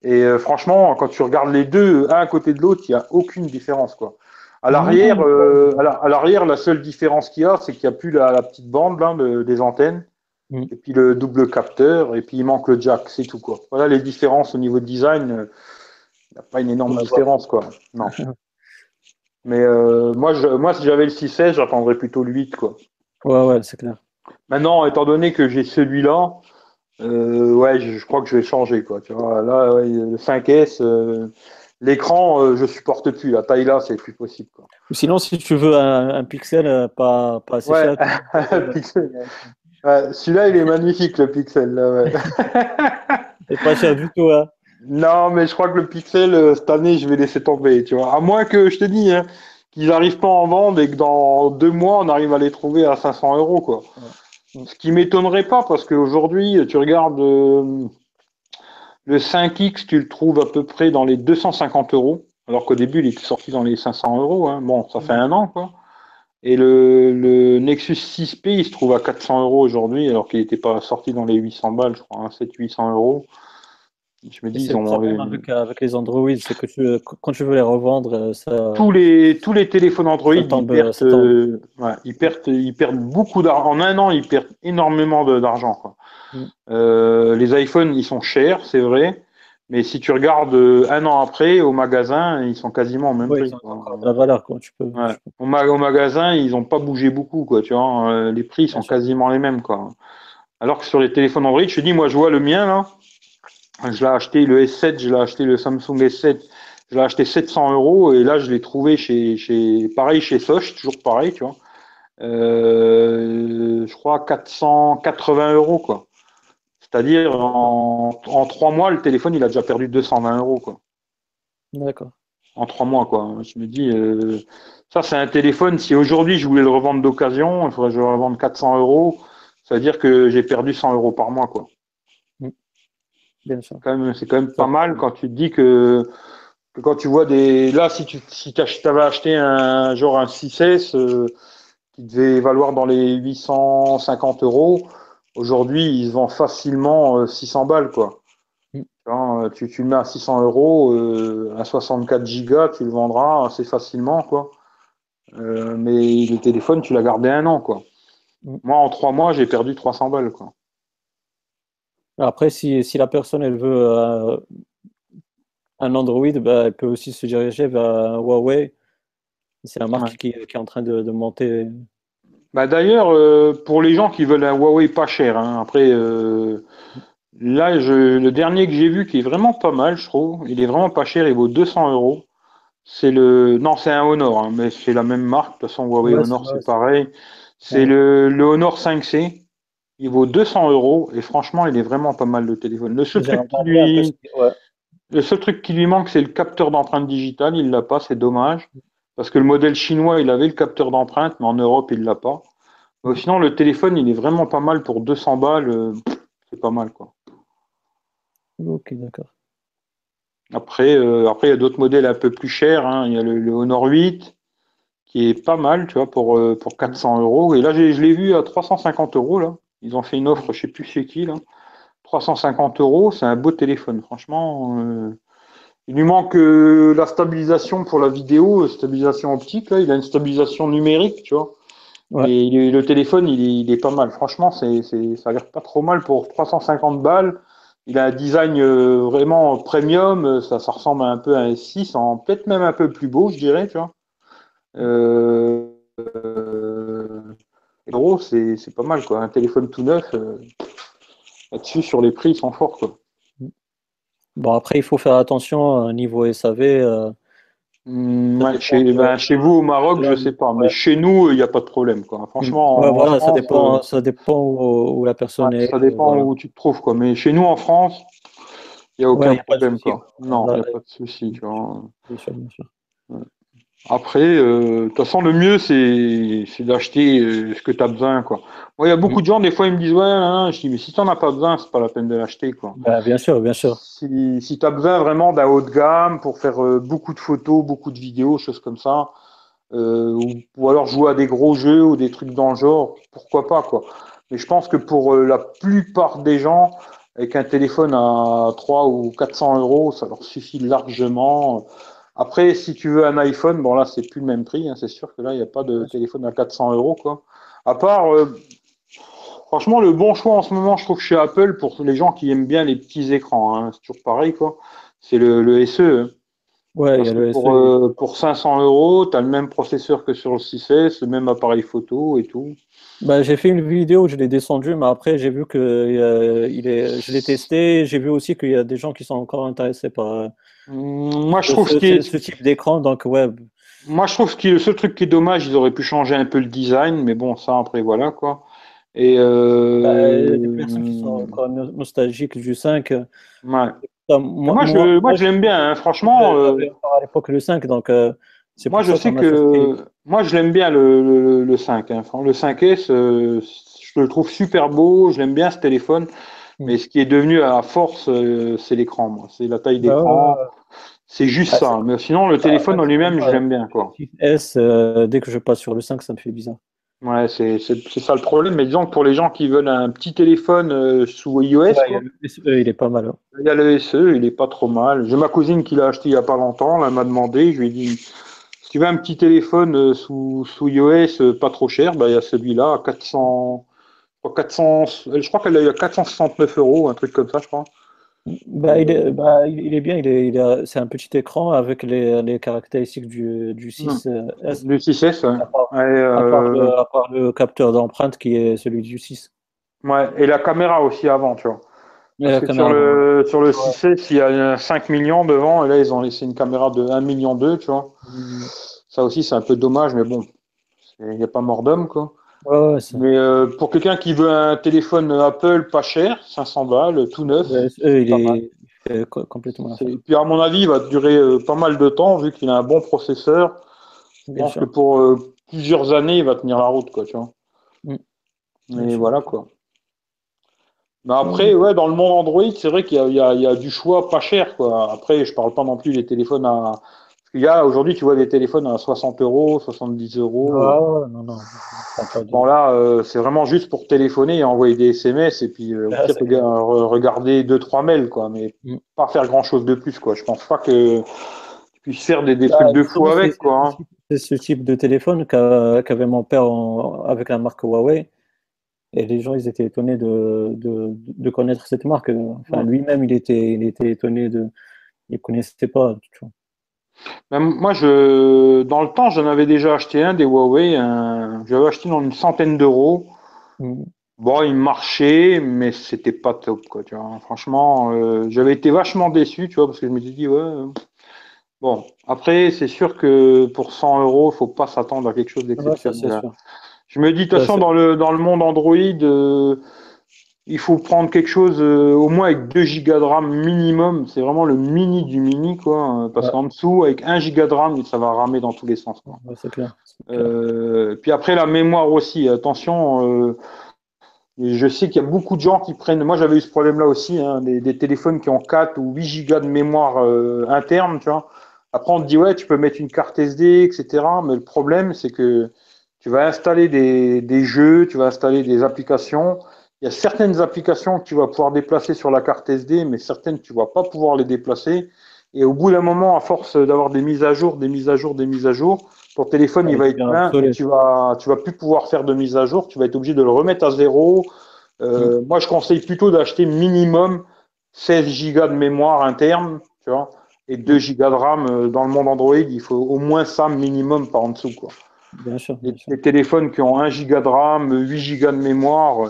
Et euh, franchement, quand tu regardes les deux, un à côté de l'autre, il n'y a aucune différence. Quoi. À l'arrière, euh, à l'arrière, la seule différence qu'il y a, c'est qu'il n'y a plus la, petite bande là, des antennes, mm. et puis le double capteur, et puis il manque le jack, c'est tout. Quoi. Voilà les différences au niveau de design. Euh, il n'y a pas une énorme différence. Quoi. Non. [laughs] Mais moi, je, moi, si j'avais le 6S, j'attendrais plutôt le 8. Quoi. Ouais, ouais, c'est clair. Maintenant, étant donné que j'ai celui-là, euh, ouais, je, crois que je vais changer, quoi. Tu vois, là, le 5S, euh, l'écran, euh, je supporte plus. La taille là, c'est plus possible, quoi. Sinon, si tu veux un, pixel, pas, pas assez cher. [laughs] Celui-là, il est magnifique, le pixel. Là, [laughs] c'est pas cher du tout, hein. Non, mais je crois que le pixel, cette année, je vais laisser tomber, tu vois. À moins que, je te dis, hein, qu'ils n'arrivent pas en vente et que dans deux mois, on arrive à les trouver à 500 euros, quoi. Ce qui m'étonnerait pas, parce qu'aujourd'hui, tu regardes euh, le 5X, tu le trouves à peu près dans les 250 euros, alors qu'au début, il était sorti dans les 500 euros. Hein. Bon, ça fait un an, quoi. Et le, Nexus 6P, il se trouve à 400 euros aujourd'hui, alors qu'il n'était pas sorti dans les 800 balles, je crois, 700-800 hein, euros. Je me dis, ils ont avec, avec, les Android, c'est que quand tu veux les revendre, euh, ça... tous les tous les téléphones Android, ils, perdent, euh, ils, perdent, ils perdent beaucoup d'argent. En un an, ils perdent énormément d'argent. Mm. Euh, les iPhones, ils sont chers, c'est vrai, mais si tu regardes un an après au magasin, ils sont quasiment au même prix. La valeur, quoi. Tu peux, Au, au, magasin, ils n'ont pas bougé beaucoup, quoi. Tu vois, les prix sont quasiment les mêmes, quoi. Alors que sur les téléphones Android, je te dis, moi, je vois le mien là. Je l'ai acheté le S7, je l'ai acheté le Samsung S7, je l'ai acheté 700 euros et là je l'ai trouvé chez, chez pareil chez Soch, toujours pareil, tu vois. Euh, je crois 480 euros quoi. C'est-à-dire en, en trois mois le téléphone il a déjà perdu 220 euros quoi. D'accord. En trois mois quoi. Je me dis euh, ça c'est un téléphone. Si aujourd'hui je voulais le revendre d'occasion, il faudrait que je le revende 400 euros. Ça veut dire que j'ai perdu 100 euros par mois quoi. C'est quand, même, pas mal quand tu te dis que, quand tu vois des. Là, si tu si avais acheté un genre un 6S euh, qui devait valoir dans les 850 euros, aujourd'hui, ils vendent facilement 600 euh, balles. quoi. Mm. tu, tu, le mets à 600 euros, euh, à 64 gigas, tu le vendras assez facilement. quoi. mais le téléphone, tu l'as gardé un an. quoi. Mm. Moi, en trois mois, j'ai perdu 300 balles. quoi. Après, si, si, la personne elle veut euh, un Android, bah, elle peut aussi se diriger vers Huawei. C'est la marque qui, qui, est en train de, de monter. Bah, D'ailleurs, euh, pour les gens qui veulent un Huawei pas cher, hein, après, euh, là, je, le dernier que j'ai vu qui est vraiment pas mal, je trouve, il est vraiment pas cher, il vaut 200 euros. C'est le. Non, c'est un Honor, hein, mais c'est la même marque. De toute façon, Huawei Honor, c'est pareil. C'est le, le Honor 5C. Il vaut 200 euros et franchement, il est vraiment pas mal le téléphone. Le seul, truc qui, lui... le seul truc qui lui manque, c'est le capteur d'empreinte digitale. Il l'a pas, c'est dommage. Parce que le modèle chinois, il avait le capteur d'empreinte, mais en Europe, il l'a pas. sinon, le téléphone, il est vraiment pas mal pour 200 balles. Euh, c'est pas mal, quoi. Ok, d'accord. Après, euh, après, il y a d'autres modèles un peu plus chers. Hein. Il y a le, Honor 8 qui est pas mal, tu vois, pour, euh, pour 400 euros. Et là, je l'ai vu à 350 euros, là. Ils ont fait une offre, je sais plus c'est qui là. 350 euros, c'est un beau téléphone, franchement. Euh, il lui manque euh, la stabilisation pour la vidéo, stabilisation optique. Là, il a une stabilisation numérique, tu vois. Et le téléphone, il est, pas mal. Franchement, c'est, ça a l'air pas trop mal pour 350 balles. Il a un design euh, vraiment premium. Ça, ça ressemble un peu à un S6, en peut-être même un peu plus beau, je dirais, tu vois. Euh, euros, c'est pas mal, quoi. Un téléphone tout neuf, euh, là-dessus, sur les prix, ils sont forts, quoi. Bon, après, il faut faire attention au niveau SAV. Euh, Mm, chez, ben, chez, vous au Maroc, je sais pas, mais chez nous, il n'y a pas de problème. Quoi. Franchement, voilà, ça dépend, ça dépend où, la personne est. Ça dépend où tu te trouves. Quoi. Mais chez nous en France, il n'y a aucun problème. Quoi. Non, il n'y a pas de souci. Bien sûr, bien sûr. Après, euh, de toute façon, le mieux, c'est d'acheter euh, ce que tu as besoin. Quoi. Moi, il y a beaucoup de gens, des fois, ils me disent Ouais, hein, je dis, mais si tu n'en as pas besoin, c'est pas la peine de l'acheter. Quoi. Bah, bien sûr, bien sûr. Si, si tu as besoin vraiment d'un haut de gamme pour faire euh, beaucoup de photos, beaucoup de vidéos, choses comme ça, ou, ou, alors jouer à des gros jeux ou des trucs dans le genre, pourquoi pas. quoi. Mais je pense que pour la plupart des gens, avec un téléphone à 3 ou 400 euros, ça leur suffit largement. Après, si tu veux un iPhone, bon là, c'est plus le même prix. Hein, c'est sûr que là, il n'y a pas de téléphone à 400 euros. Quoi. À part, euh, franchement, le bon choix en ce moment, je trouve chez Apple, pour les gens qui aiment bien les petits écrans, hein, c'est toujours pareil, quoi. C'est le, SE. Hein. Ouais, y a le pour, SE. Euh, pour 500 euros, tu as le même processeur que sur le 6S, le même appareil photo et tout. Bah, j'ai fait une vidéo, je l'ai descendu, mais après j'ai vu que euh, il est, je l'ai testé. J'ai vu aussi qu'il y a des gens qui sont encore intéressés par, moi, je trouve ce, type d'écran, donc web. Moi, je trouve que le seul truc qui est dommage, ils auraient pu changer un peu le design, mais bon, ça après, voilà quoi. Et euh... bah, a des personnes qui sont encore nostalgiques du 5. Ouais. moi, moi, je, moi, je l'aime bien, hein, franchement. Euh... À l'époque, le 5, donc. Euh, moi, je sais que. Moi, je l'aime bien le, le, le 5. Hein. Le 5S, euh, je le trouve super beau, je l'aime bien ce téléphone. Mais ce qui est devenu à force, c'est l'écran. C'est la taille d'écran. C'est juste bah, ça. Mais sinon, le téléphone en lui-même, je l'aime bien, quoi. S, euh, dès que je passe sur le 5, ça me fait bizarre. Ouais, c'est ça le problème. Mais disons que pour les gens qui veulent un petit téléphone euh, sous iOS, le SE, il est pas mal. Hein. Il y a le SE, il est pas trop mal. J'ai ma cousine qui l'a acheté il y a pas longtemps. Elle m'a demandé, je lui ai dit, si tu veux un petit téléphone sous, sous iOS pas trop cher, bah, il y a celui-là à 400, 400, je crois qu'elle a eu à 469 euros, un truc comme ça, je crois. Bah, il, est, bah, il est bien, il est, il a, c'est un petit écran avec les, les caractéristiques du, du 6S. Hmm. Du 6S, ouais. Euh, à, part, le, capteur d'empreinte qui est celui du 6. Ouais, et la caméra aussi avant, tu vois. sur, le, sur le 6S, il y a 5 millions devant, et là, ils ont laissé une caméra de 1 million 2, tu vois. Hmm. Ça aussi, c'est un peu dommage, mais bon, il n'y a pas mort d'homme, quoi. Mais euh, pour quelqu'un qui veut un téléphone Apple pas cher, 500 balles, tout neuf. il est complètement. Et puis à mon avis, il va durer euh, pas mal de temps vu qu'il a un bon processeur. Je pense que pour euh, plusieurs années, il va tenir la route, quoi, tu vois. Mm. voilà, quoi. Mais après, ouais, dans le monde Android, c'est vrai qu'il y, y, a du choix pas cher, quoi. Après, je parle pas non plus des téléphones à il y a aujourd'hui, tu vois des téléphones à 60 euros, 70 euros. Ah, non, non. Bon, là, euh, c'est vraiment juste pour téléphoner et envoyer des SMS et puis euh, ah, regarder deux, trois mails, quoi, mais mm. pas faire grand chose de plus, quoi. Je pense pas que tu puisses faire des, des bah, trucs de fou avec, quoi. Hein. C'est ce type de téléphone qu'avait mon père avec la marque Huawei. Et les gens, ils étaient étonnés de, de, de connaître cette marque. Enfin, lui-même, il était, il était étonné de. Il connaissait pas. Tu vois moi, je, dans le temps, j'en avais déjà acheté un des Huawei. J'avais acheté dans une centaine d'euros. Mm. Bon, il marchait, mais c'était pas top, quoi. Tu vois. Franchement, euh, j'avais été vachement déçu, tu vois, parce que je me suis dit, ouais. Bon, après, c'est sûr que pour 100 euros, il faut pas s'attendre à quelque chose d'exceptionnel. je me dis, de toute façon, dans le, dans le monde Android, euh, il faut prendre quelque chose euh, au moins avec 2 Go de RAM minimum. C'est vraiment le mini du mini, quoi. Parce qu'en dessous, avec 1 Go de RAM, ça va ramer dans tous les sens. c'est clair. Euh, puis après, la mémoire aussi. Attention, euh, je sais qu'il y a beaucoup de gens qui prennent. Moi, j'avais eu ce problème-là aussi. Hein, des, téléphones qui ont 4 ou 8 Go de mémoire interne, tu vois. Après, on te dit, ouais, tu peux mettre une carte SD, etc. Mais le problème, c'est que tu vas installer des, des jeux, tu vas installer des applications il y a certaines applications que tu vas pouvoir déplacer sur la carte SD, mais certaines tu vas pas pouvoir les déplacer. Et au bout d'un moment, à force d'avoir des mises à jour, des mises à jour, des mises à jour, ton téléphone il va être plein et tu vas tu vas plus pouvoir faire de mise à jour. Tu vas être obligé de le remettre à zéro. Euh, mm. Moi, je conseille plutôt d'acheter minimum 16 Go de mémoire interne, tu vois, et 2 Go de RAM. Euh, dans le monde Android, il faut au moins ça minimum par en dessous, quoi. Bien sûr. les, téléphones qui ont 1 Go de RAM, 8 Go de mémoire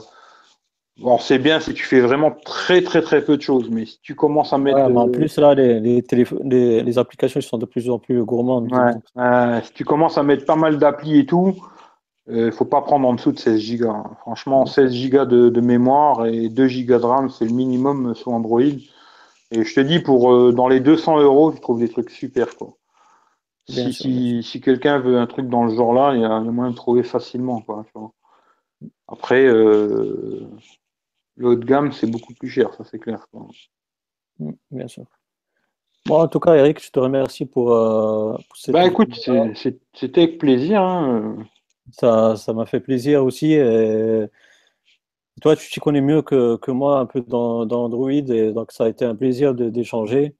Bon, c'est bien si tu fais vraiment très très très peu de choses, mais si tu commences à mettre. en plus, là, les, les, les, applications sont de plus en plus gourmandes. si tu commences à mettre pas mal d'applis et tout, il ne faut pas prendre en dessous de 16 Go. Hein. Franchement, 16 Go de, mémoire et 2 Go de RAM, c'est le minimum sur Android. Et je te dis, pour euh, dans les 200 euros, tu trouves des trucs super. Quoi. Si, si, quelqu'un veut un truc dans le genre-là, il y a moyen de trouver facilement. Quoi, Après, euh, le haut de gamme, c'est beaucoup plus cher, ça c'est clair. Mm, bien sûr. Bon, en tout cas, Eric, je te remercie pour, euh, cette. Bah écoute, c'était avec plaisir. Hein. Ça, ça m'a fait plaisir aussi. Et toi, tu t'y connais mieux que, que, moi un peu dans, dans, Android, et donc ça a été un plaisir d'échanger.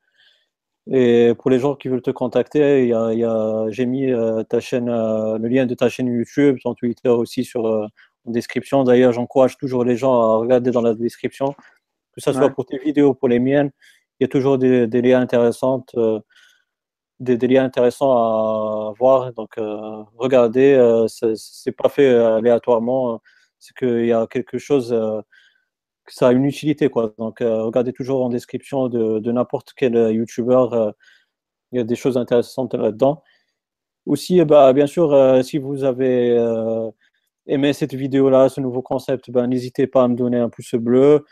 Et pour les gens qui veulent te contacter, j'ai mis euh, ta chaîne, euh, le lien de ta chaîne YouTube, ton Twitter aussi sur euh, en description. D'ailleurs, j'encourage toujours les gens à regarder dans la description, que ce soit pour tes vidéos, pour les miennes. Il y a toujours des, des liens intéressants des, liens intéressants à voir. Donc, euh, regardez, euh, c'est pas fait euh, aléatoirement, c'est qu'il y a quelque chose, que ça a une utilité. Quoi. Donc, regardez toujours en description de, de n'importe quel YouTuber, il y a des choses intéressantes là-dedans. Aussi, bah, bien sûr, si vous avez aimé cette vidéo-là, ce nouveau concept, ben, n'hésitez pas à me donner un pouce bleu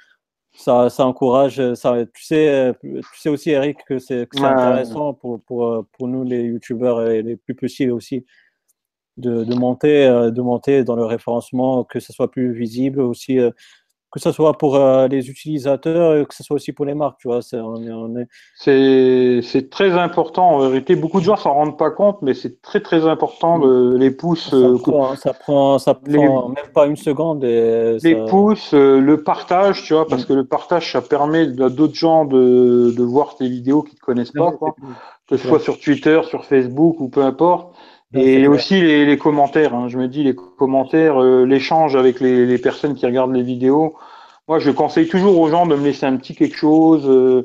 ça, ça encourage. Euh, ça, tu, sais, euh, tu sais aussi, Eric, que c'est intéressant pour, pour, euh, pour, nous, les youtubeurs et les plus petits aussi, de, de, monter, de monter dans le référencement, que ce soit plus visible aussi que ce soit pour euh, les utilisateurs, que ce soit aussi pour les marques, tu vois. C'est, c'est, très important. En vérité, beaucoup de gens s'en rendent pas compte, mais c'est très très important les pouces. Ça, euh, prend, ça prend, ça prend même pas une seconde. Et les pouces, euh, le partage, tu vois, parce mm. que le partage, ça permet à d'autres gens de, de voir tes vidéos qui ne te connaissent pas, quoi. que ce soit sur Twitter, sur Facebook ou peu importe. Et aussi les, les commentaires. Hein. Je me dis les commentaires, euh, l'échange avec les, les, personnes qui regardent les vidéos. Moi, je conseille toujours aux gens de me laisser un petit quelque chose. Euh,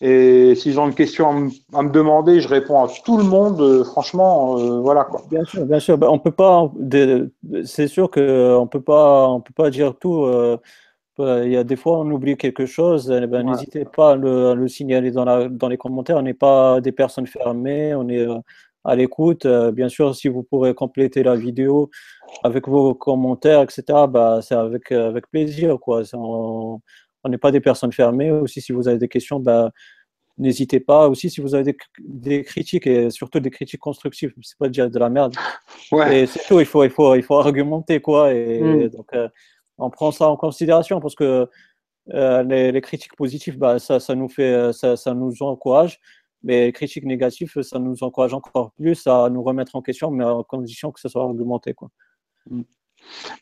et s'ils ont une question à me, demander, je réponds à tout le monde. Euh, franchement, voilà quoi. Bien sûr, bien sûr. Ben, on peut pas. C'est sûr que on peut pas. On peut pas dire tout. il y a des fois, on oublie quelque chose. Eh ben, N'hésitez pas à le, le, signaler dans, la, dans les commentaires. On n'est pas des personnes fermées. On est à l'écoute. Euh, bien sûr, si vous pourrez compléter la vidéo avec vos commentaires, etc., bah, c'est avec, euh, avec plaisir. Quoi. on n'est pas des personnes fermées. Aussi, si vous avez des questions, bah, n'hésitez pas. Aussi, si vous avez des, des, critiques, et surtout des critiques constructives, c'est pas dire de la merde. [laughs] Ouais. Et il faut, il, faut, il faut argumenter. Quoi, et, hmm. donc, euh, on prend ça en considération parce que les, les, critiques positives, bah, ça, ça, nous fait, ça, ça nous encourage. Mais les critiques négatives, ça nous encourage encore plus à nous remettre en question, mais à condition que ce soit argumenté. Quoi. Mm.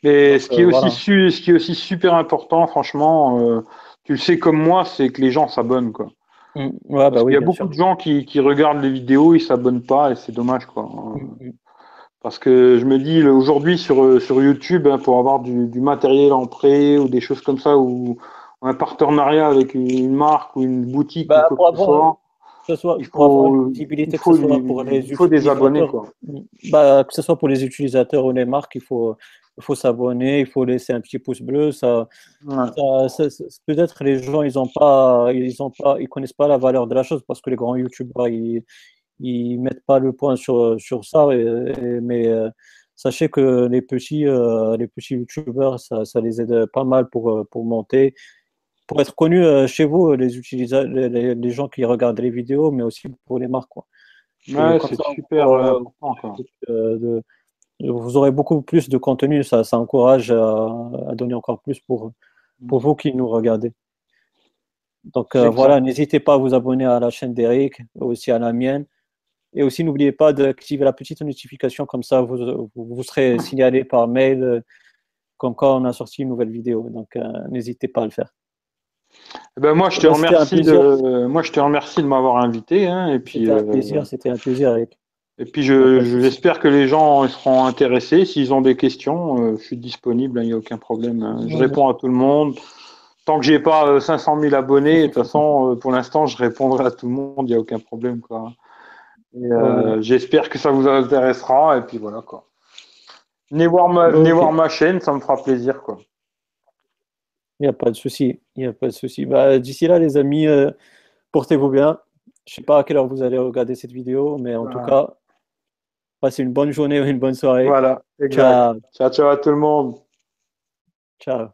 Mais ce, qui est euh, aussi ce qui est aussi super important, franchement, euh, tu le sais comme moi, c'est que les gens s'abonnent. Quoi. Mm. Ouais, bah oui, il y a beaucoup de gens qui, qui, regardent les vidéos, ils s'abonnent pas et c'est dommage. Quoi. Mm, Parce que je me dis, aujourd'hui sur, sur YouTube, hein, pour avoir du, du, matériel en prêt ou des choses comme ça, ou un partenariat avec une marque ou une boutique, bah, ou quoi que ce soit il faut, visibilité, que ce soit pour les il faut des abonnés quoi. Bah, que ce soit pour les utilisateurs ou les marques, il faut il faut s'abonner, il faut laisser un petit pouce bleu. Ça, ça, peut-être les gens ils ont pas ils ont pas ils connaissent pas la valeur de la chose parce que les grands youtubeurs ils ils mettent pas le point sur sur ça. mais euh, sachez que les petits euh, les petits youtubeurs ça, ça les aide pas mal pour pour monter pour être connu euh, chez vous, les, utilisateurs, les, gens qui regardent les vidéos, mais aussi pour les marques. Quoi. Ouais, c'est super euh. Euh, vous aurez beaucoup plus de contenu, ça, ça encourage à, donner encore plus pour, pour vous qui nous regardez. Donc voilà, n'hésitez pas à vous abonner à la chaîne d'Eric, aussi à la mienne. Et aussi, n'oubliez pas d'activer la petite notification, comme ça vous, vous, serez signalé par mail comme quand on a sorti une nouvelle vidéo. Donc n'hésitez pas à le faire. Eh ben moi, je te remercie de, moi, je te remercie de m'avoir invité. Hein, et puis, c'était un euh, plaisir, c'était un plaisir. Et puis, je, j'espère que les gens seront intéressés. S'ils ont des questions, euh, je suis disponible, il hein, n'y a aucun problème. Hein. Je réponds à tout le monde. Tant que j'ai pas 500 euh, 000 abonnés, de toute façon, pour l'instant, je répondrai à tout le monde, il n'y a aucun problème. Quoi. J'espère que ça vous intéressera. Et puis voilà. Quoi. Venez voir ma, venez voir ma chaîne, ça me fera plaisir. Quoi. Il n'y a pas de souci. Il n'y a pas de souci. Bah, D'ici là, les amis, euh, portez-vous bien. Je ne sais pas à quelle heure vous allez regarder cette vidéo, mais en tout cas, passez une bonne journée ou une bonne soirée. Voilà. Ciao. ciao, ciao à tout le monde. Ciao.